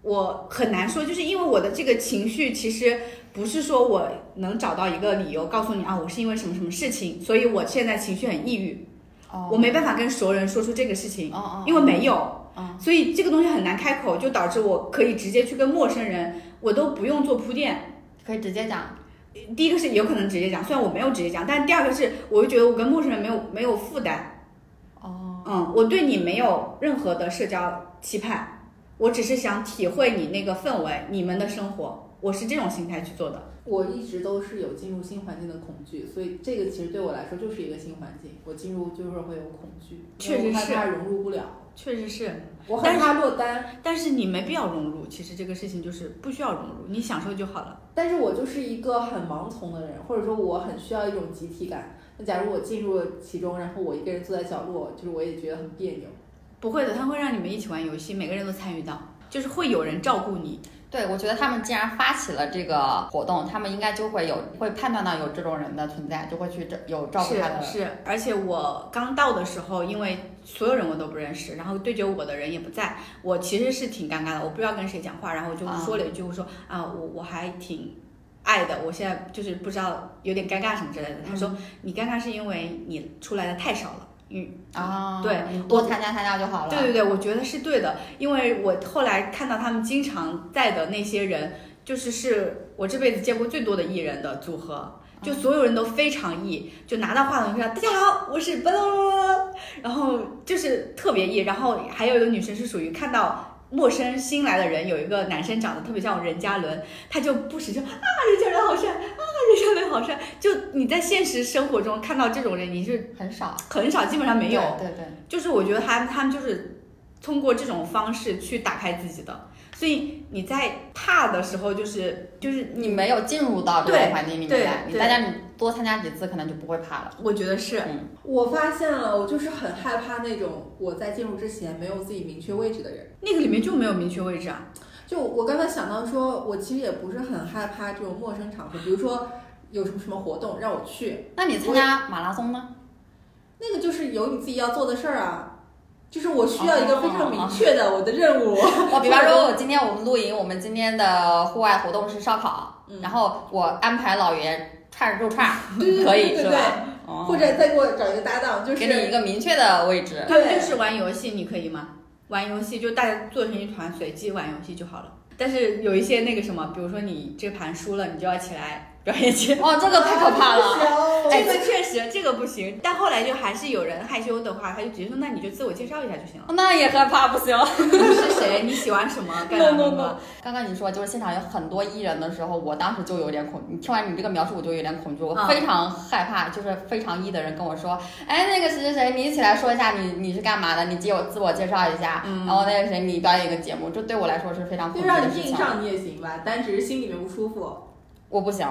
我很难说，就是因为我的这个情绪其实不是说我能找到一个理由告诉你啊，我是因为什么什么事情，所以我现在情绪很抑郁，哦我没办法跟熟人说出这个事情。哦哦，因为没有，哦所以这个东西很难开口，就导致我可以直接去跟陌生人，我都不用做铺垫。可以直接讲。第一个是有可能直接讲，虽然我没有直接讲，但第二个是我就觉得我跟陌生人没有没有负担，哦，嗯，我对你没有任何的社交期盼，我只是想体会你那个氛围，你们的生活，我是这种心态去做的。我一直都是有进入新环境的恐惧，所以这个其实对我来说就是一个新环境，我进入就是会有恐惧，确实是怕融入不了，确实是，我很怕落单，但是你没必要融入，其实这个事情就是不需要融入，你享受就好了。但是我就是一个很盲从的人，或者说我很需要一种集体感。那假如我进入了其中，然后我一个人坐在角落，就是我也觉得很别扭。不会的，他会让你们一起玩游戏，每个人都参与到，就是会有人照顾你。对，我觉得他们既然发起了这个活动，他们应该就会有会判断到有这种人的存在，就会去照有照顾他的。是是，而且我刚到的时候，因为所有人我都不认识，然后对接我的人也不在，我其实是挺尴尬的，我不知道跟谁讲话，然后我就啊说了一句，我说啊，我我还挺。爱的，我现在就是不知道有点尴尬什么之类的。他说你尴尬是因为你出来的太少了，嗯，啊，对多参加参加就好了。对对对，我觉得是对的，因为我后来看到他们经常在的那些人，就是是我这辈子见过最多的艺人的组合，就所有人都非常艺，就拿到话筒就说大家好，我是巴拉巴拉，然后就是特别艺，然后还有一个女生是属于看到。陌生新来的人有一个男生长得特别像任嘉伦，他就不时就啊任嘉伦好帅啊任嘉伦好帅，就你在现实生活中看到这种人，你是很少，很少，基本上没有。对对对，就是我觉得他他们就是通过这种方式去打开自己的，所以你在怕的时候，就是就是你没有进入到这对个环境里面来，你对大家你多参加几次，可能就不会怕了。我觉得是嗯，我发现了，我就是很害怕那种我在进入之前没有自己明确位置的人。那个里面就没有明确位置啊。就我刚才想到说，我其实也不是很害怕这种陌生场合，比如说有什么什么活动让我去，那你参加马拉松吗？那个就是有你自己要做的事儿啊。就是我需要一个非常明确的我的任务。哦比方 说，我今天我们露营，我们今天的户外活动是烧烤，嗯然后我安排老袁串肉串，对对对可以对对是吧？哦或者再给我找一个搭档，就是给你一个明确的位置。他们就是玩游戏，你可以吗？玩游戏就大家做成一团，随机玩游戏就好了。但是有一些那个什么，比如说你这盘输了，你就要起来表演节目。哦，这个太可怕了。这个确实这个不行，但后来就还是有人害羞的话，他就直接说那你就自我介绍一下就行了。那也害怕，不行。你是谁？你喜欢什么？no no no！刚刚你说就是现场有很多艺人的时候，我当时就有点恐。你听完你这个描述，我就有点恐惧，我嗯非常害怕。就是非常艺的人跟我说，哎，那个谁谁谁，你一起来说一下你你是干嘛的，你自我自我介绍一下。嗯然后那个谁，你表演一个节目，这对我来说是非常恐就让你惧的事情。硬上你也行吧，但只是心里面不舒服。我不行，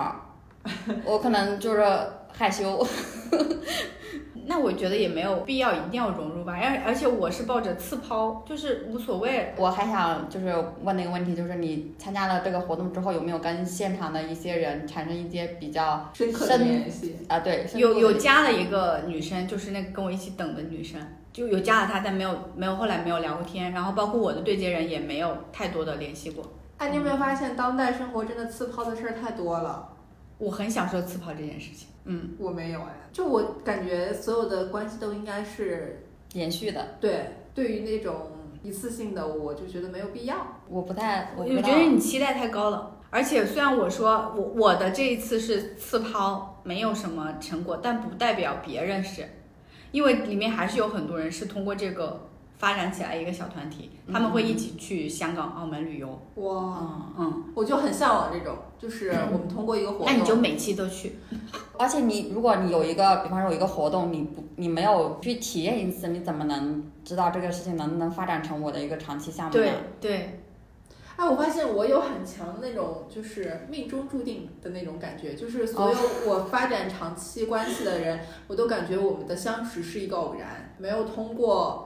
我可能就是害羞。那我觉得也没有必要一定要融入吧，而而且我是抱着次抛，就是无所谓。我还想就是问那个问题，就是你参加了这个活动之后，有没有跟现场的一些人产生一些比较深刻的联系，啊对有有加了一个女生，就是那个跟我一起等的女生，就有加了她，但没有没有后来没有聊过天，然后包括我的对接人也没有太多的联系过。哎，你有没有发现当代生活真的次抛的事儿太多了？我很享受次抛这件事情，嗯，我没有哎，就我感觉所有的关系都应该是延续的。对，对于那种一次性的，我就觉得没有必要。我不太，我觉得你期待太高了。而且虽然我说我我的这一次是次抛，没有什么成果，但不代表别人是，因为里面还是有很多人是通过这个发展起来一个小团体，他们会一起去香港、澳门旅游。哇，嗯，嗯，我就很向往这种，就是我们通过一个活动，那你就每期都去。而且你如果你有一个，比方说有一个活动，你不你没有去体验一次，你怎么能知道这个事情能不能发展成我的一个长期项目呢？对对，哎，我发现我有很强的那种就是命中注定的那种感觉，就是所有我发展长期关系的人，我都感觉我们的相识是一个偶然，没有通过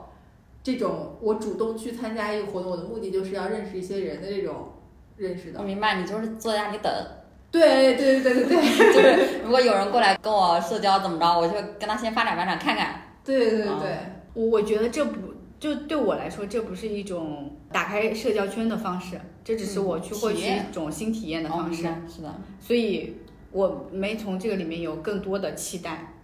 这种我主动去参加一个活动，我的目的就是要认识一些人的这种认识的。我明白，你就是坐在那里等，对对对对对对 就是如果有人过来跟我社交怎么着，我就跟他先发展发展看看。对对对对，我我觉得这不就对我来说，这不是一种打开社交圈的方式，这只是我去获取一种新体验的方式。哦是的，所以我没从这个里面有更多的期待，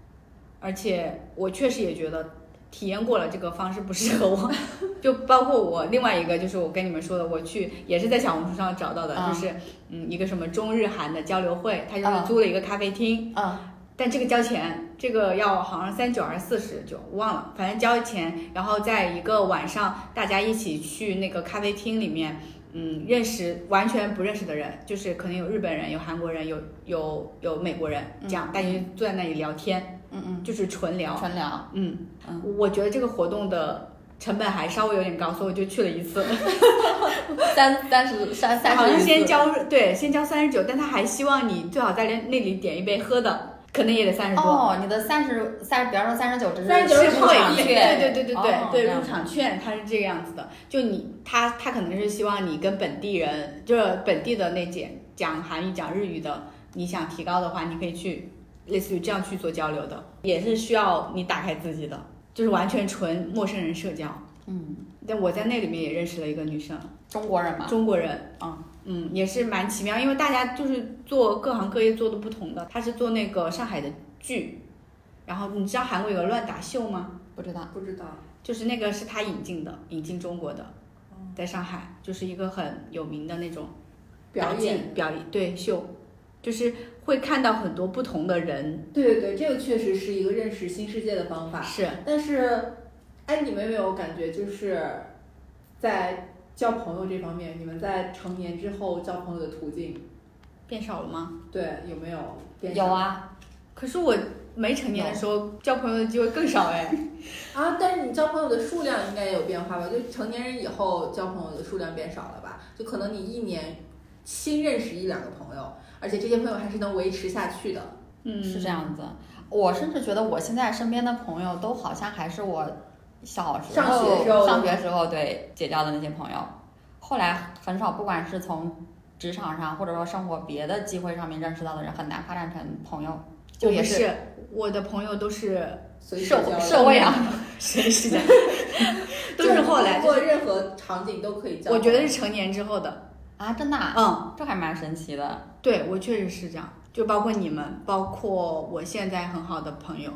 而且我确实也觉得体验过了这个方式不适合我，就包括我另外一个就是我跟你们说的，我去也是在小红书上找到的，嗯。就是嗯一个什么中日韩的交流会，他就是嗯租了一个咖啡厅，嗯，但这个交钱，这个要好像三九还是四十九，忘了，反正交钱，然后在一个晚上，大家一起去那个咖啡厅里面，嗯，认识完全不认识的人，就是可能有日本人、有韩国人、有有有美国人，这样、大家就坐在那里聊天，嗯嗯，就是纯聊，纯聊，嗯嗯。我觉得这个活动的成本还稍微有点高，所以我就去了一次，三三十三三十，好像先交对，先交三十九，但他还希望你最好在那那里点一杯喝的。可能也得三十多。哦，你的三十三，比方说三十九，这是39是入场券，对对对对对哦对，入场券它是这个样子的，就你他他可能是希望你跟本地人，就是本地的那姐讲韩语讲日语的，你想提高的话，你可以去类似于这样去做交流的，也是需要你打开自己的，就是完全纯陌生人社交。嗯，但我在那里面也认识了一个女生，中国人嘛，中国人，嗯嗯，也是蛮奇妙，因为大家就是做各行各业做的不同的，她是做那个上海的剧，然后你知道韩国有个乱打秀吗？不知道，不知道，就是那个是她引进的，引进中国的，在上海。就是一个很有名的那种表演。表演对秀，就是会看到很多不同的人，对对对，这个确实是一个认识新世界的方法。是但是，哎，你们有没有感觉，就是在交朋友这方面，你们在成年之后交朋友的途径，变少了吗？对有没有变少有啊，可是我没成年的时候交朋友的机会更少哎，啊？但是你交朋友的数量应该也有变化吧？就成年人以后交朋友的数量变少了吧？就可能你一年新认识一两个朋友，而且这些朋友还是能维持下去的。嗯，是这样子。我甚至觉得我现在身边的朋友都好像还是我小时上候学时候上学时候对结交的那些朋友，后来很少，不管是从职场上或者说生活别的机会上面认识到的人，很难发展成朋友。就也是我的朋友都是社 随时交流社会啊谁是这样，都是后来通过任何场景都可以交。我觉得是成年之后的，啊，真的啊、嗯。这还蛮神奇的。对我确实是这样，就包括你们，包括我现在很好的朋友，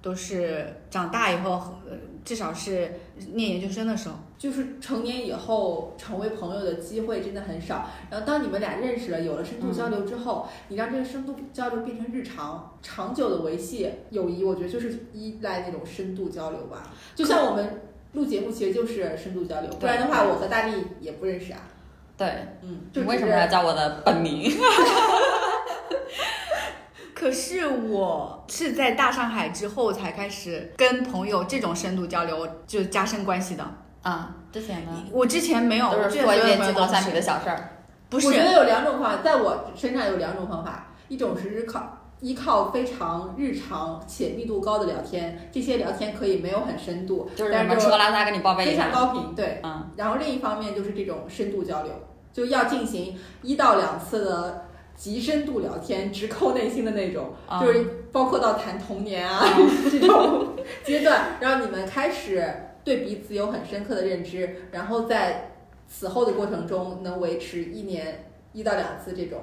都是长大以后，呃至少是念研究生的时候，就是成年以后成为朋友的机会真的很少。然后当你们俩认识了，有了深度交流之后，你让这个深度交流变成日常、长久的维系友谊，我觉得就是依赖那种深度交流吧。就像我们录节目，其实就是深度交流，不然的话，我和大力也不认识啊。对，嗯，你就为什么要叫我的本名？可是我是在大上海之后才开始跟朋友这种深度交流，就加深关系的。啊，之前呢我之前没有，都是说一遍所有朋友都鸡毛蒜皮的小事儿。不是我觉得有两种方法，在我身上有两种方法，一种是依靠依靠非常日常且密度高的聊天，这些聊天可以没有很深度，就是什么但是吃喝拉撒跟你报备非。常高频，对。嗯，然后另一方面就是这种深度交流，就要进行一到两次的极深度聊天，直扣内心的那种，啊就是包括到谈童年啊、这种阶段，让你们开始对彼此有很深刻的认知，然后在此后的过程中能维持一年一到两次这种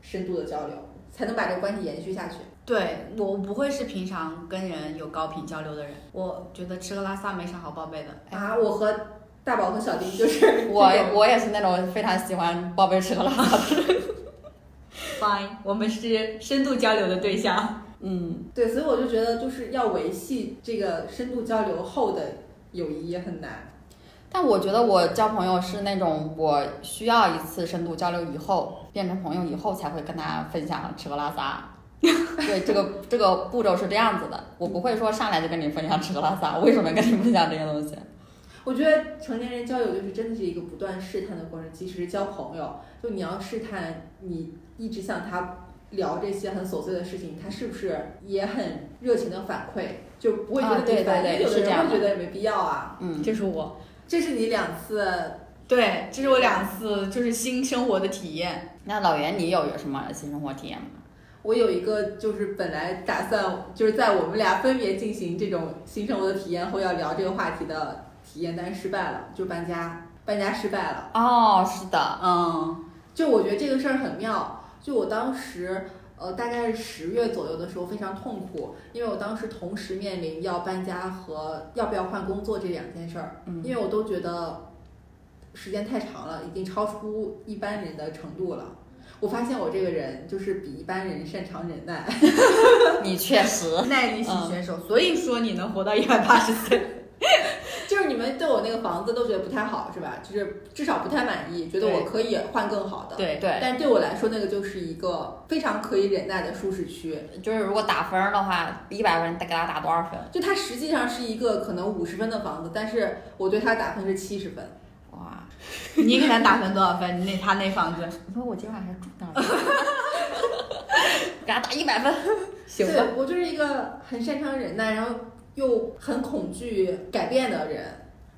深度的交流，才能把这个关系延续下去。对我不会是平常跟人有高频交流的人，我觉得吃喝拉撒没啥好报备的。啊，我和大宝和小丁就是 我我也是那种非常喜欢报备吃喝拉撒的人。Fine，我们是深度交流的对象。嗯，对，所以我就觉得就是要维系这个深度交流后的友谊也很难。但我觉得我交朋友是那种我需要一次深度交流以后变成朋友以后才会跟他分享吃喝拉撒。对，这个这个步骤是这样子的，我不会说上来就跟你分享吃喝拉撒，为什么跟你分享这些东西？我觉得成年人交友就是真的是一个不断试探的过程，即使是交朋友，就你要试探你一直向他聊这些很琐碎的事情，他是不是也很热情的反馈，就不会觉得啊对对对因为有的人会觉得也没必要啊。嗯，这是我，这是你两次对，这是我两次就是新生活的体验。那老袁，你有有什么新生活体验吗？我有一个就是本来打算就是在我们俩分别进行这种新生活的体验后要聊这个话题的体验，但是失败了，就搬家，搬家失败了。哦，是的，嗯，就我觉得这个事儿很妙，就我当时呃大概是十月左右的时候非常痛苦，因为我当时同时面临要搬家和要不要换工作这两件事儿，嗯因为我都觉得时间太长了，已经超出一般人的程度了。我发现我这个人就是比一般人擅长忍耐，你确实，耐力型选手，所以说你能活到一百八十岁。对我那个房子都觉得不太好是吧？就是至少不太满意，觉得我可以换更好的。对，对，但对我来说，那个就是一个非常可以忍耐的舒适区。就是如果打分儿的话，一百分得给他打多少分？就它实际上是一个可能五十分的房子，但是我对它打分是七十分。哇，你给他打分多少分？那他那房子，你说我今晚还住那儿，给他打一百分。行吧，对我就是一个很擅长忍耐，然后又很恐惧改变的人。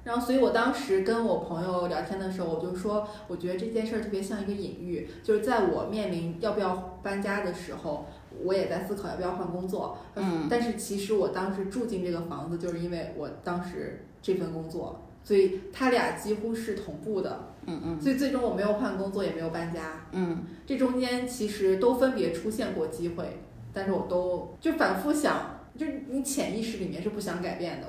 然后，所以我当时跟我朋友聊天的时候，我就说，我觉得这件事儿特别像一个隐喻，就是在我面临要不要搬家的时候，我也在思考要不要换工作。嗯但是其实我当时住进这个房子，就是因为我当时这份工作，所以他俩几乎是同步的。嗯嗯所以最终我没有换工作，也没有搬家。嗯，这中间其实都分别出现过机会，但是我都就反复想，就是你潜意识里面是不想改变的。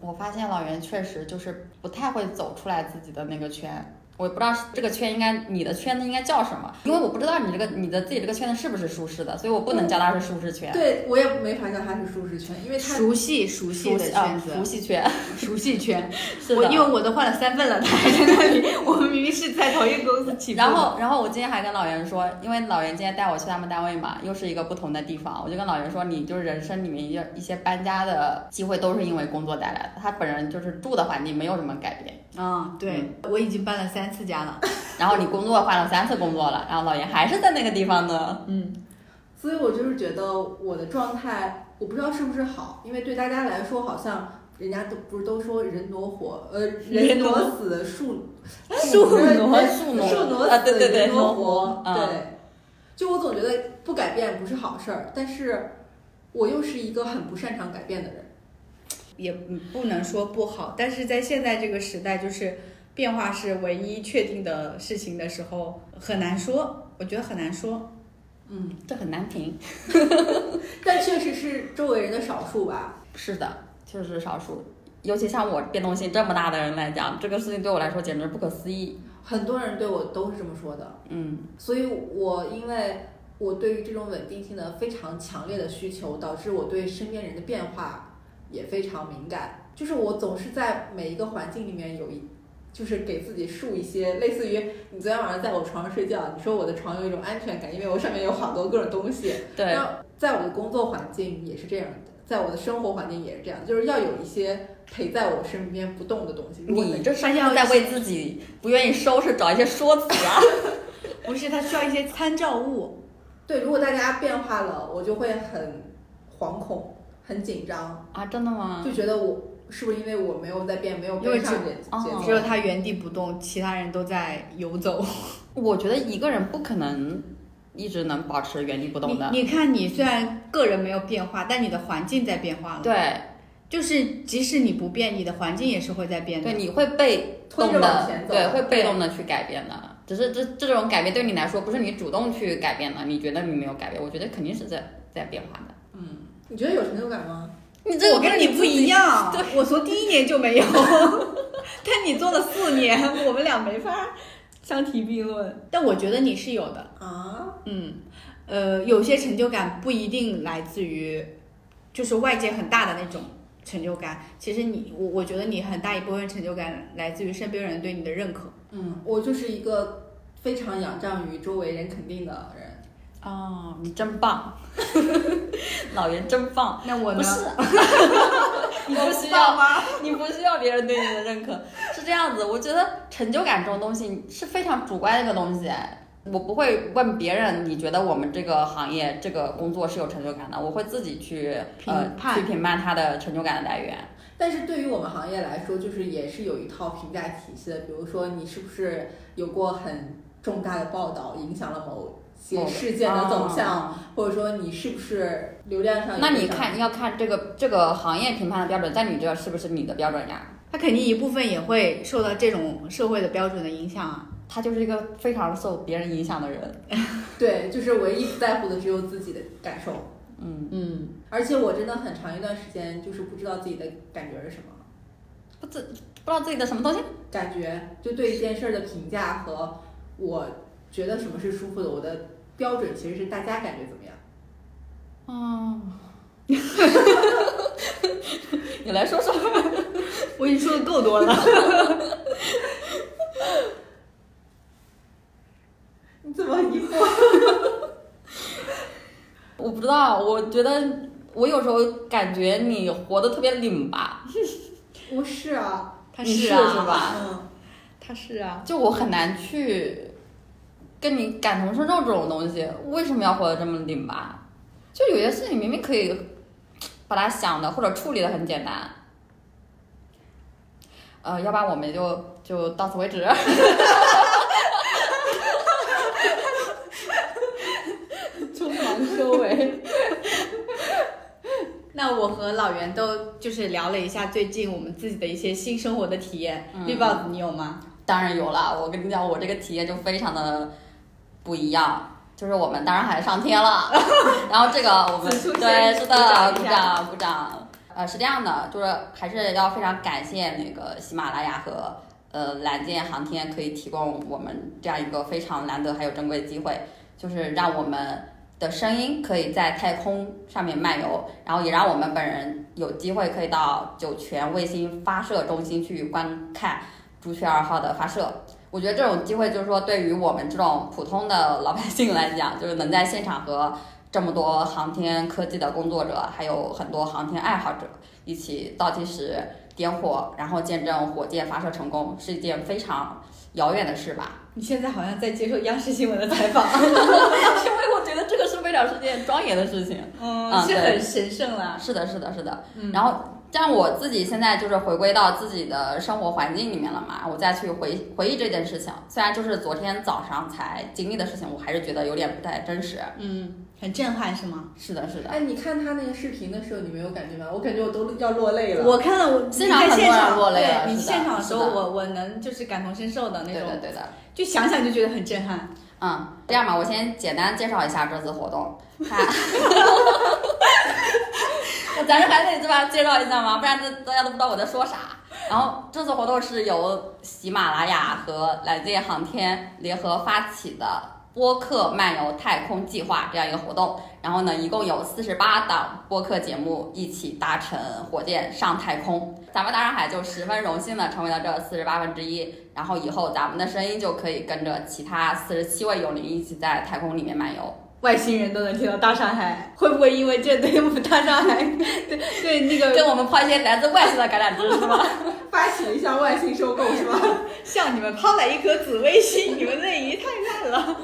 我发现，老袁确实就是不太会走出来自己的那个圈。我也不知道这个圈应该你的圈子应该叫什么，因为我不知道你这个你的自己这个圈子是不是舒适的，所以我不能叫它是舒适圈。对我也没法叫它是舒适圈，因为它熟悉熟悉的熟悉啊，圈子，熟悉圈，熟悉圈。是的。我因为我都换了三份了，他还在那里。我们明明是在同一个公司起步。然后，然后我今天还跟老袁说，因为老袁今天带我去他们单位嘛，又是一个不同的地方，我就跟老袁说，你就是人生里面一一些搬家的机会都是因为工作带来的。他本人就是住的环境没有什么改变，啊、对，我已经搬了三次家了。然后你工作换了三次工作了，然后老爷还是在那个地方呢。嗯，所以我就是觉得我的状态，我不知道是不是好，因为对大家来说，好像人家都不是都说人挪活，呃，人挪死，树树人挪 树挪树挪死，啊对对对人挪挪活对。就我总觉得不改变不是好事儿，但是我又是一个很不擅长改变的人。也不能说不好，但是在现在这个时代，就是变化是唯一确定的事情的时候，很难说。我觉得很难说。嗯，这很难评。但确实是周围人的少数吧。是的，确实是少数。尤其像我变动性这么大的人来讲，这个事情对我来说简直不可思议。很多人对我都是这么说的，嗯，所以我因为我对于这种稳定性的非常强烈的需求，导致我对身边人的变化也非常敏感。就是我总是在每一个环境里面有一，就是给自己树一些类似于你昨天晚上在我床上睡觉，你说我的床有一种安全感，因为我上面有好多各种东西。对，在我的工作环境也是这样的，在我的生活环境也是这样，就是要有一些陪在我身边不动的东西。如果你这是他要在为自己不愿意收拾找一些说辞啊。不是，它需要一些参照物。对，如果大家变化了，我就会很惶恐、很紧张，啊，真的吗？就觉得我是不是因为我没有在变，没有因为只跟上节哦节奏？只有他原地不动，其他人都在游走。我觉得一个人不可能一直能保持原地不动的。你你看，你虽然个人没有变化，但你的环境在变化了。，对就是即使你不变，你的环境也是会在变的。对，你会被推动的，对，会被动的去改变的。只是这这种改变对你来说不是你主动去改变的，你觉得你没有改变，我觉得肯定是在在变化的。你觉得有成就感吗？你这我跟你不一样。样，我从第一年就没有，但你做了四年，我们俩没法相提并论。但我觉得你是有的，啊，嗯，呃，有些成就感不一定来自于，就是外界很大的那种成就感。其实你，我我觉得你很大一部分成就感来自于身边人对你的认可。嗯，我就是一个非常仰仗于周围人肯定的人。哦，你真棒，老袁真棒。那我呢？不是，你不需要吗？你不需要别人对你的认可，是这样子。我觉得成就感这种东西是非常主观的一个东西。我不会问别人，你觉得我们这个行业、这个工作是有成就感的，我会自己去呃评判去评判它的成就感的来源。但是对于我们行业来说，就是也是有一套评价体系的。比如说，你是不是有过很重大的报道，影响了某些事件的走向，哦或者说你是不是流量上有那你看要看这个这个行业评判的标准，在你这是不是你的标准呀？他肯定一部分也会受到这种社会的标准的影响啊。他就是一个非常受别人影响的人。对，就是唯一不在乎的只有自己的感受。嗯，嗯，而且我真的很长一段时间就是不知道自己的感觉是什么，不知不知道自己的什么东西。感觉就对一件事儿的评价和我觉得什么是舒服的，我的标准其实是大家感觉怎么样。哦，你来说说。我已经说的够多了。你怎么疑惑？我不知道，我觉得我有时候感觉你活的特别拧巴，我是啊，他你是啊，是吧？嗯，他是啊。就我很难去跟你感同身受这种东西，为什么要活得这么拧巴？就有些事情明明可以把它想的或者处理的很简单。呃，要不然我们就就到此为止。匆忙收尾。那我和老袁都就是聊了一下最近我们自己的一些新生活的体验。绿帽子，你有吗？当然有了，我跟你讲，我这个体验就非常的不一样。就是我们当然还上天了，然后这个我们对是的，鼓掌鼓掌。呃，是这样的，就是还是要非常感谢那个喜马拉雅和呃蓝箭航天可以提供我们这样一个非常难得还有珍贵的机会，就是让我们的声音可以在太空上面漫游，然后也让我们本人有机会可以到酒泉卫星发射中心去观看朱雀二号的发射。我觉得这种机会就是说，对于我们这种普通的老百姓来讲，就是能在现场和这么多航天科技的工作者，还有很多航天爱好者一起倒计时点火，然后见证火箭发射成功，是一件非常遥远的事吧。你现在好像在接受央视新闻的采访，因为我觉得这个是非常是件庄严的事情。嗯，是很神圣啦。是的，是的，是的。嗯然后，像我自己现在就是回归到自己的生活环境里面了嘛，我再去回回忆这件事情，虽然就是昨天早上才经历的事情，我还是觉得有点不太真实。嗯，很震撼是吗？是的，是的。哎，你看他那个视频的时候，你没有感觉吗？我感觉我都要落泪了。我看了，我现场现场很多人落泪了对你现场的时候，我我能就是感同身受的那种，对的，对的。就想想就觉得很震撼。嗯，这样吧，我先简单介绍一下这次活动。它，我 咱这还得对吧？介绍一下吗？不然这大家都不知道我在说啥。然后这次活动是由喜马拉雅和蓝箭航天联合发起的播客漫游太空计划这样一个活动。然后呢，一共有四十八档播客节目一起搭乘火箭上太空。咱们大上海就十分荣幸的成为了这四十八分之一。然后以后咱们的声音就可以跟着其他四十七位友邻一起在太空里面漫游。外星人都能听到大上海，会不会因为这对我们大上海，对对那个跟我们抛一些来自外星的橄榄枝是吗？发起一项外星收购是吧？向你们抛来一颗紫微星，你们内娱太烂了。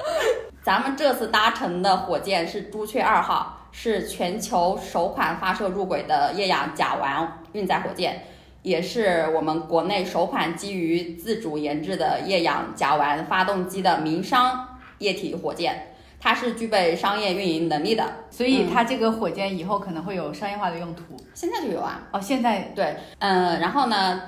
咱们这次搭乘的火箭是朱雀二号，是全球首款发射入轨的液氧甲烷运载火箭，也是我们国内首款基于自主研制的液氧甲烷发动机的民商液体火箭。它是具备商业运营能力的，所以它这个火箭以后可能会有商业化的用途。现在就有啊。哦，现在对，嗯，然后呢，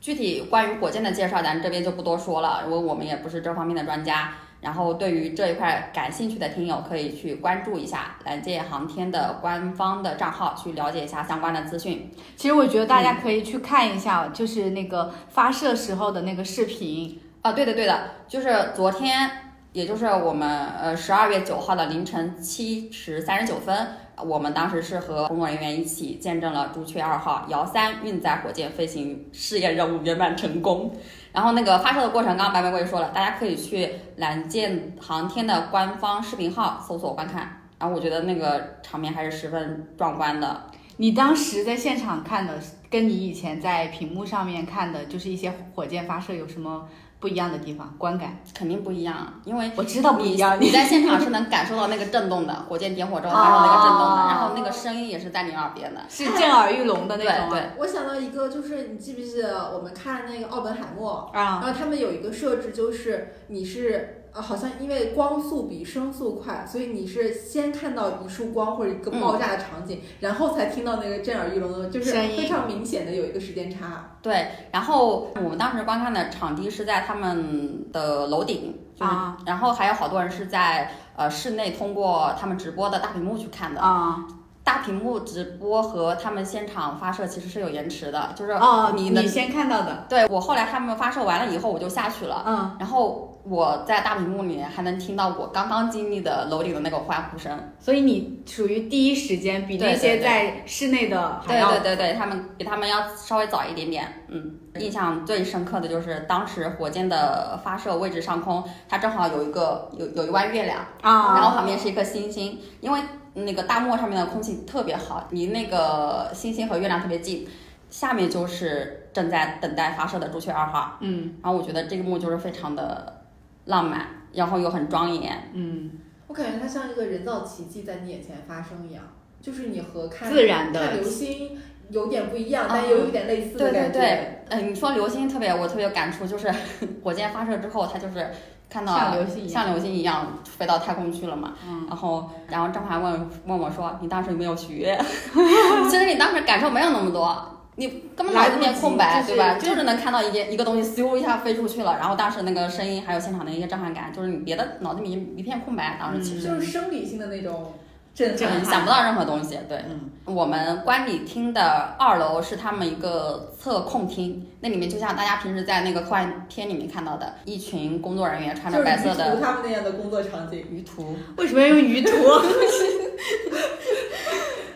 具体关于火箭的介绍，咱这边就不多说了，因为我们也不是这方面的专家。然后，对于这一块感兴趣的听友，可以去关注一下蓝界航天的官方的账号，去了解一下相关的资讯。其实我觉得大家可以去看一下，就是那个发射时候的那个视频。啊，对的，对的，就是昨天，也就是我们呃十二月九号的凌晨七时三十九分，我们当时是和工作人员一起见证了朱雀二号遥三运载火箭飞行试验任务圆满成功。然后那个发射的过程，刚刚白玫瑰说了，大家可以去蓝箭航天的官方视频号搜索观看。然后我觉得那个场面还是十分壮观的。你当时在现场看的，跟你以前在屏幕上面看的，就是一些火箭发射有什么不一样的地方？观感？肯定不一样，因为我知道不一样，你在现场是能感受到那个震动的，火箭点火之后发出那个震动的，哦然后那个声音也是在你耳边的。是震耳欲聋的那种？对，我想到一个，就是你记不记得我们看那个奥本海默，然啊，后他们有一个设置，就是你是呃，好像因为光速比声速快，所以你是先看到一束光或者一个爆炸的场景，然后才听到那个震耳欲聋的，就是非常明显的有一个时间差。对，然后我们当时观看的场地是在他们的楼顶，就是，啊然后还有好多人是在呃室内通过他们直播的大屏幕去看的。啊大屏幕直播和他们现场发射其实是有延迟的，就是哦，你你先看到的，对我后来他们发射完了以后我就下去了，嗯，然后我在大屏幕里面还能听到我刚刚经历的楼顶的那个欢呼声。所以你属于第一时间比那些在室内的还对要对对对，他们比他们要稍微早一点点。嗯，印象最深刻的就是当时火箭的发射位置上空，它正好有一个有有一弯月亮，啊，然后旁边是一颗星星，因为那个大漠上面的空气特别好，离那个星星和月亮特别近，下面就是正在等待发射的朱雀二号。嗯然后我觉得这个幕就是非常的浪漫，然后又很庄严。嗯，我感觉它像一个人造奇迹在你眼前发生一样，就是你和看自然的看流星有点不一样，但有一点类似的对对感觉。对，嗯，你说流星特别，我特别有感触，就是 火箭发射之后，它就是看到像流星一样像流星一样飞到太空去了嘛。嗯然后，然后张华问问我说：“你当时有没有许愿？” 其实你当时感受没有那么多。你根本脑子里面空白，对吧？就是能看到一件一个东西咻一下飞出去了，然后当时那个声音还有现场的一些震撼感，就是你别的脑子里一片空白。当时其实、就是生理性的那种震撼。震想不到任何东西。对，嗯我们观礼厅的二楼是他们一个测控厅，那里面就像大家平时在那个科幻片里面看到的，一群工作人员穿着白色的图他们那样的工作场景，鱼图。为什么要用鱼图？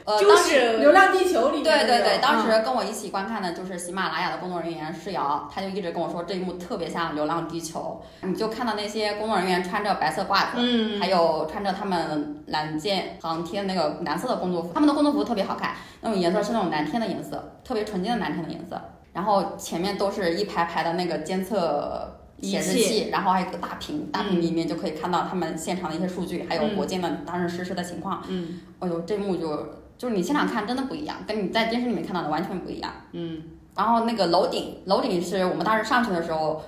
呃，就当时是《流浪地球》里面对对对，当时跟我一起观看的就是喜马拉雅的工作人员世瑶，他就一直跟我说这一幕特别像《流浪地球》，你就看到那些工作人员穿着白色褂子，嗯。还有穿着他们蓝箭航天那个蓝色的工作服，他们的工作服特别好看，那种颜色是那种蓝天的颜色，特别纯净的蓝天的颜色。然后前面都是一排排的那个监测显示器，然后还有一个大屏，大屏里面就可以看到他们现场的一些数据，还有嗯。火箭的当时实时的情况。嗯。哎呦，这幕就就是你现场看真的不一样，跟你在电视里面看到的完全不一样。嗯然后那个楼顶，楼顶是我们当时上去的时候，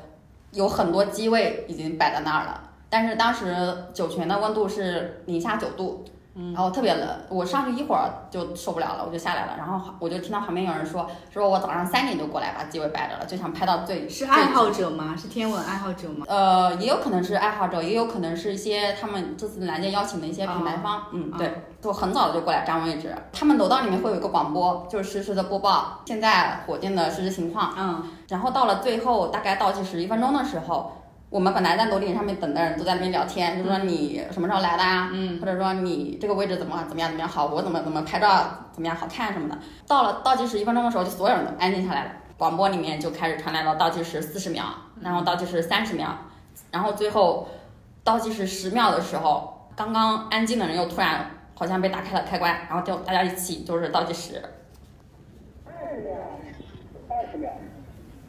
有很多机位已经摆在那儿了，但是当时酒泉的温度是零下九度，嗯然后特别冷，我上去一会儿就受不了了，我就下来了，然后我就听到旁边有人说，说我早上三点就过来把机位摆着了，就想拍到最是爱好者吗？是天文爱好者吗？呃，也有可能是爱好者，也有可能是一些他们这次蓝箭邀请的一些品牌方，嗯，哦对，就很早就过来占位置。他们楼道里面会有一个广播，就是实时的播报现在火箭的实时情况。嗯然后到了最后大概倒计时一分钟的时候，我们本来在楼顶上面等的人都在那边聊天，就说你什么时候来的啊？嗯或者说你这个位置怎么怎么样怎么样好，我怎么怎么拍照怎么样好看什么的。到了倒计时一分钟的时候，就所有人都安静下来了，广播里面就开始传来了倒计时四十秒，然后倒计时三十秒，然后最后倒计时十秒的时候，刚刚安静的人又突然好像被打开了开关，然后就大家一起就是倒计时。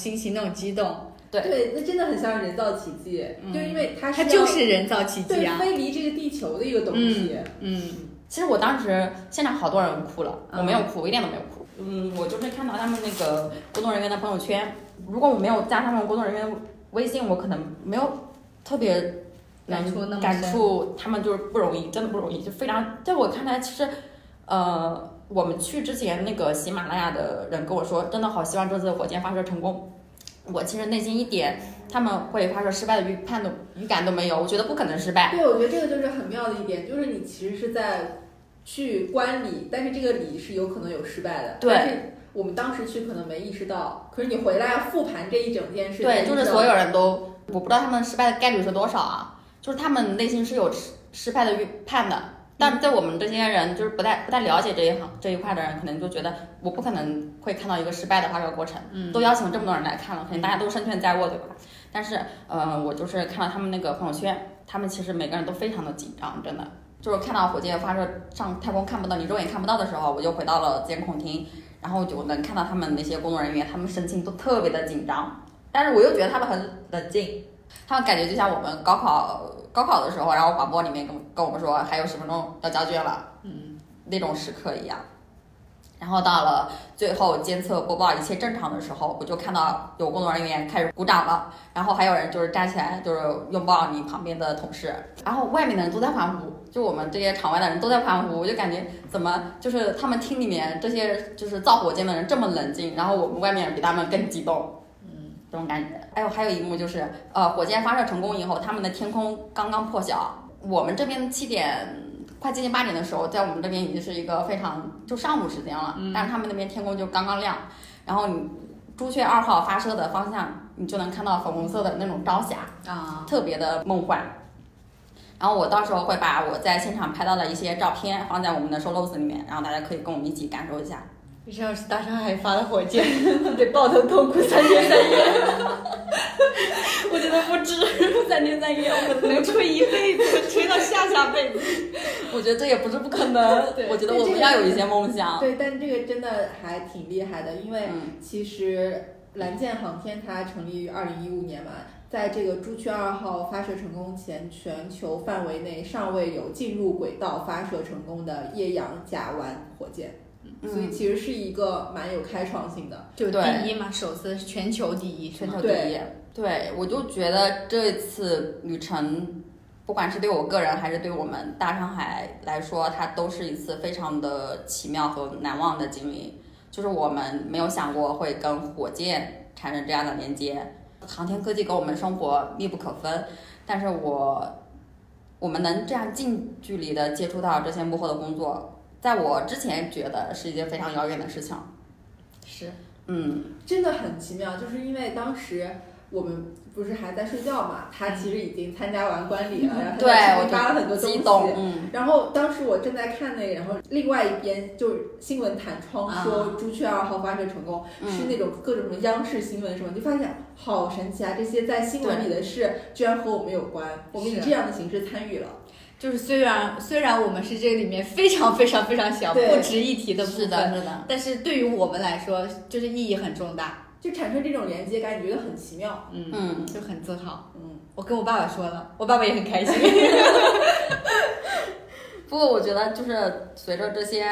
心情，那种激动，对，那真的很像人造奇迹，嗯。就因为它它就是人造奇迹对啊。飞离这个地球的一个东西。嗯其实我当时现场好多人哭了，嗯。我没有哭，我一点都没有哭。嗯，我就是看到他们那个工作人员的朋友圈，如果我没有加他们工作人员微信，我可能没有特别感触那么感触他们就是不容易，真的不容易，就非常在我看来，其实呃，我们去之前那个喜马拉雅的人跟我说，真的好希望这次火箭发射成功。我其实内心一点他们会发射失败的预判都预感都没有，我觉得不可能失败。对，我觉得这个就是很妙的一点，就是你其实是在去观礼，但是这个礼是有可能有失败的。对但是我们当时去可能没意识到，可是你回来要复盘这一整件事，对，就是所有人都，我不知道他们失败的概率是多少啊，就是他们内心是有失失败的预判的。但对我们这些人，就是不太不太了解这一行这一块的人，可能就觉得我不可能会看到一个失败的发射过程。嗯都邀请了这么多人来看了，肯定大家都胜券在握，对吧？但是，呃，我就是看到他们那个朋友圈，他们其实每个人都非常的紧张，真的。就是看到火箭发射上太空看不到，你肉眼看不到的时候，我就回到了监控厅，然后就能看到他们那些工作人员，他们神情都特别的紧张，但是我又觉得他们很冷静，他们感觉就像我们高考高考的时候，然后广播里面跟跟我们说还有十分钟要交卷了，嗯，那种时刻一样。然后到了最后监测播报一切正常的时候，我就看到有工作人员开始鼓掌了，然后还有人就是站起来就是拥抱你旁边的同事，然后外面的人都在欢呼，就我们这些场外的人都在欢呼，我就感觉怎么就是他们厅里面这些就是造火箭的人这么冷静，然后我们外面比他们更激动，这种感觉。哎呦，还有一幕就是呃火箭发射成功以后，他们的天空刚刚破晓，我们这边七点。快接近八点的时候，在我们这边已经是一个非常就上午时间了，但是他们那边天空就刚刚亮，然后你朱雀二号发射的方向，你就能看到粉红色的那种朝霞啊，特别的梦幻。然后我到时候会把我在现场拍到的一些照片放在我们的 show notes 里面，然后大家可以跟我们一起感受一下。这要是大上海发的火箭，得抱头痛哭三天三夜。我觉得不止三天三夜，我可能能吹一辈子，吹到下下辈子。我觉得这也不是不可能。我觉得我们要有一些梦想。对，但这个真的还挺厉害的，因为其实蓝箭航天它成立于二零一五年嘛，在这个朱雀二号发射成功前，全球范围内尚未有进入轨道发射成功的液氧甲烷火箭。所以其实是一个蛮有开创性的，就第一嘛，首次全球第一，全球第一。对，我就觉得这次旅程，不管是对我个人还是对我们大上海来说，它都是一次非常的奇妙和难忘的经历。就是我们没有想过会跟火箭产生这样的连接，航天科技跟我们生活密不可分。但是我，我们能这样近距离的接触到这些幕后的工作。在我之前觉得是一件非常遥远的事情，是，嗯，真的很奇妙，就是因为当时我们不是还在睡觉嘛，他其实已经参加完观礼了，然后他在上面发了很多东西，嗯，然后当时我正在看那个，然后另外一边就新闻弹窗说朱雀二号发射成功，是那种各种什么央视新闻什么，就发现好神奇啊，这些在新闻里的事居然和我们有关，我们以这样的形式参与了。就是虽然虽然我们是这里面非常非常非常小不值一提的部分，是的，是的，但是对于我们来说，就是意义很重大，就产生这种连接感，觉得很奇妙，嗯嗯，就很自豪，嗯，我跟我爸爸说了，我爸爸也很开心。不过我觉得就是随着这些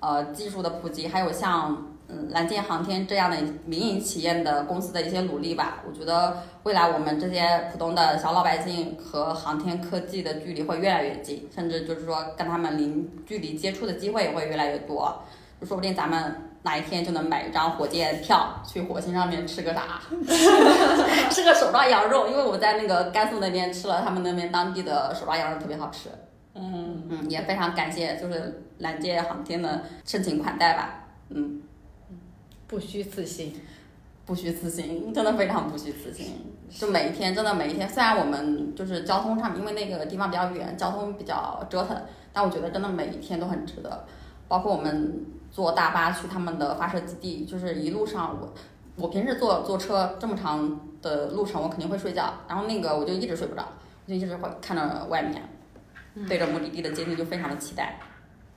呃技术的普及，还有像。嗯，蓝箭航天这样的民营企业的公司的一些努力吧，我觉得未来我们这些普通的小老百姓和航天科技的距离会越来越近，甚至就是说跟他们零距离接触的机会也会越来越多，就说不定咱们哪一天就能买一张火箭票去火星上面吃个啥，吃个手抓羊肉，因为我在那个甘肃那边吃了他们那边当地的手抓羊肉，特别好吃。嗯嗯，也非常感谢就是蓝箭航天的盛情款待吧，嗯。不虚此行，不虚此行，真的非常不虚此行。就每一天，真的每一天，虽然我们就是交通上，因为那个地方比较远，交通比较折腾，但我觉得真的每一天都很值得。包括我们坐大巴去他们的发射基地，就是一路上我，我平时坐坐车这么长的路程，我肯定会睡觉，然后那个我就一直睡不着，我就一直会看着外面，对着目的地的接近就非常的期待。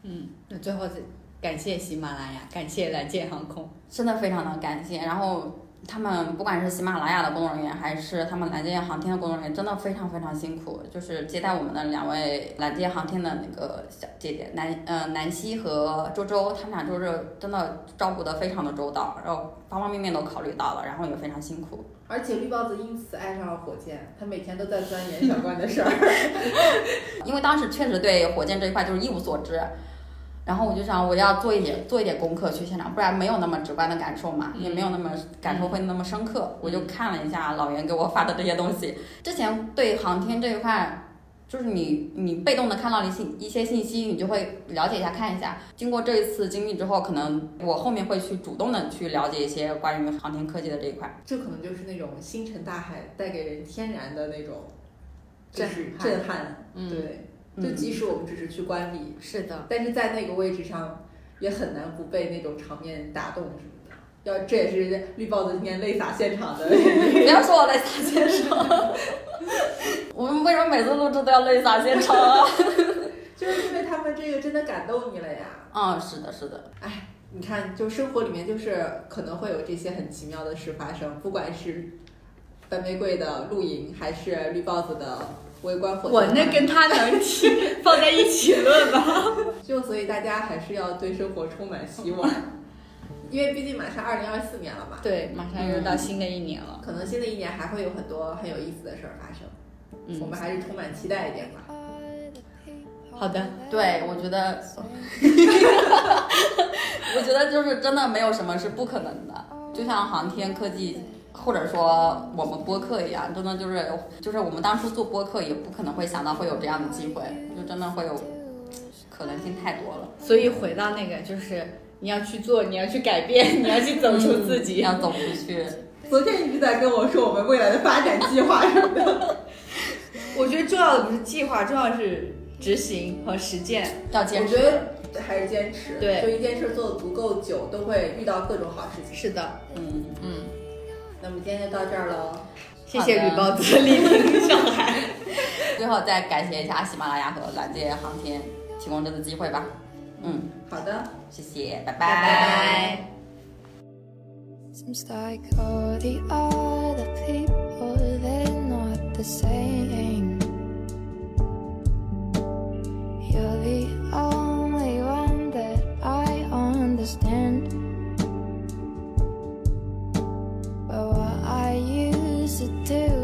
嗯，那最后这。感谢喜马拉雅，感谢蓝箭航空，真的非常的感谢。然后他们不管是喜马拉雅的工作人员，还是他们蓝箭航天的工作人员，真的非常非常辛苦。就是接待我们的两位蓝箭航天的那个小姐姐南呃南希和周周，他们俩就是真的照顾的非常的周到，然后方方面面都考虑到了，然后也非常辛苦。而且绿帽子因此爱上了火箭，他每天都在钻研小关的事儿。因为当时确实对火箭这一块就是一无所知。然后我就想，我要做一点做一点功课去现场，不然没有那么直观的感受嘛，也没有那么感受会那么深刻。我就看了一下老袁给我发的这些东西，之前对航天这一块，就是你你被动的看到了一信一些信息，你就会了解一下看一下。经过这一次经历之后，可能我后面会去主动的去了解一些关于航天科技的这一块。这可能就是那种星辰大海带给人天然的那种震撼震撼，对。就即使我们只是去观礼，是的，但是在那个位置上，也很难不被那种场面打动什么的。要这也是绿帽子今天泪洒现场的，不要说我泪洒现场。我们为什么每次录制都要泪洒现场啊？就是因为他们这个真的感动你了呀。嗯，是的，是的。哎，你看，就生活里面就是可能会有这些很奇妙的事发生，不管是白玫瑰的露营，还是绿帽子的围观火。我那跟他能提放在一起论吧？就所以大家还是要对生活充满希望，因为毕竟马上二零二四年了嘛。对，马上又到新的一年了。可能新的一年还会有很多很有意思的事儿发生，嗯我们还是充满期待一点吧。好的，对，我觉得，我觉得就是真的没有什么是不可能的，就像航天科技。或者说我们播客一样，真的就是就是我们当初做播客也不可能会想到会有这样的机会，就真的会有可能性太多了。所以回到那个，就是你要去做，你要去改变，你要去走出自己，要走出去。昨天一直在跟我说我们未来的发展计划什么的。我觉得重要的不是计划，重要的是执行和实践，要坚持。我觉得还是坚持。对，就一件事做的足够久，都会遇到各种好事情。是的，嗯嗯。那么今天就到这儿喽，谢谢吕包子莅临上海。最后再感谢一下喜马拉雅和蓝界航天提供这次机会吧。嗯，好的，谢谢，拜拜拜。Seems c'était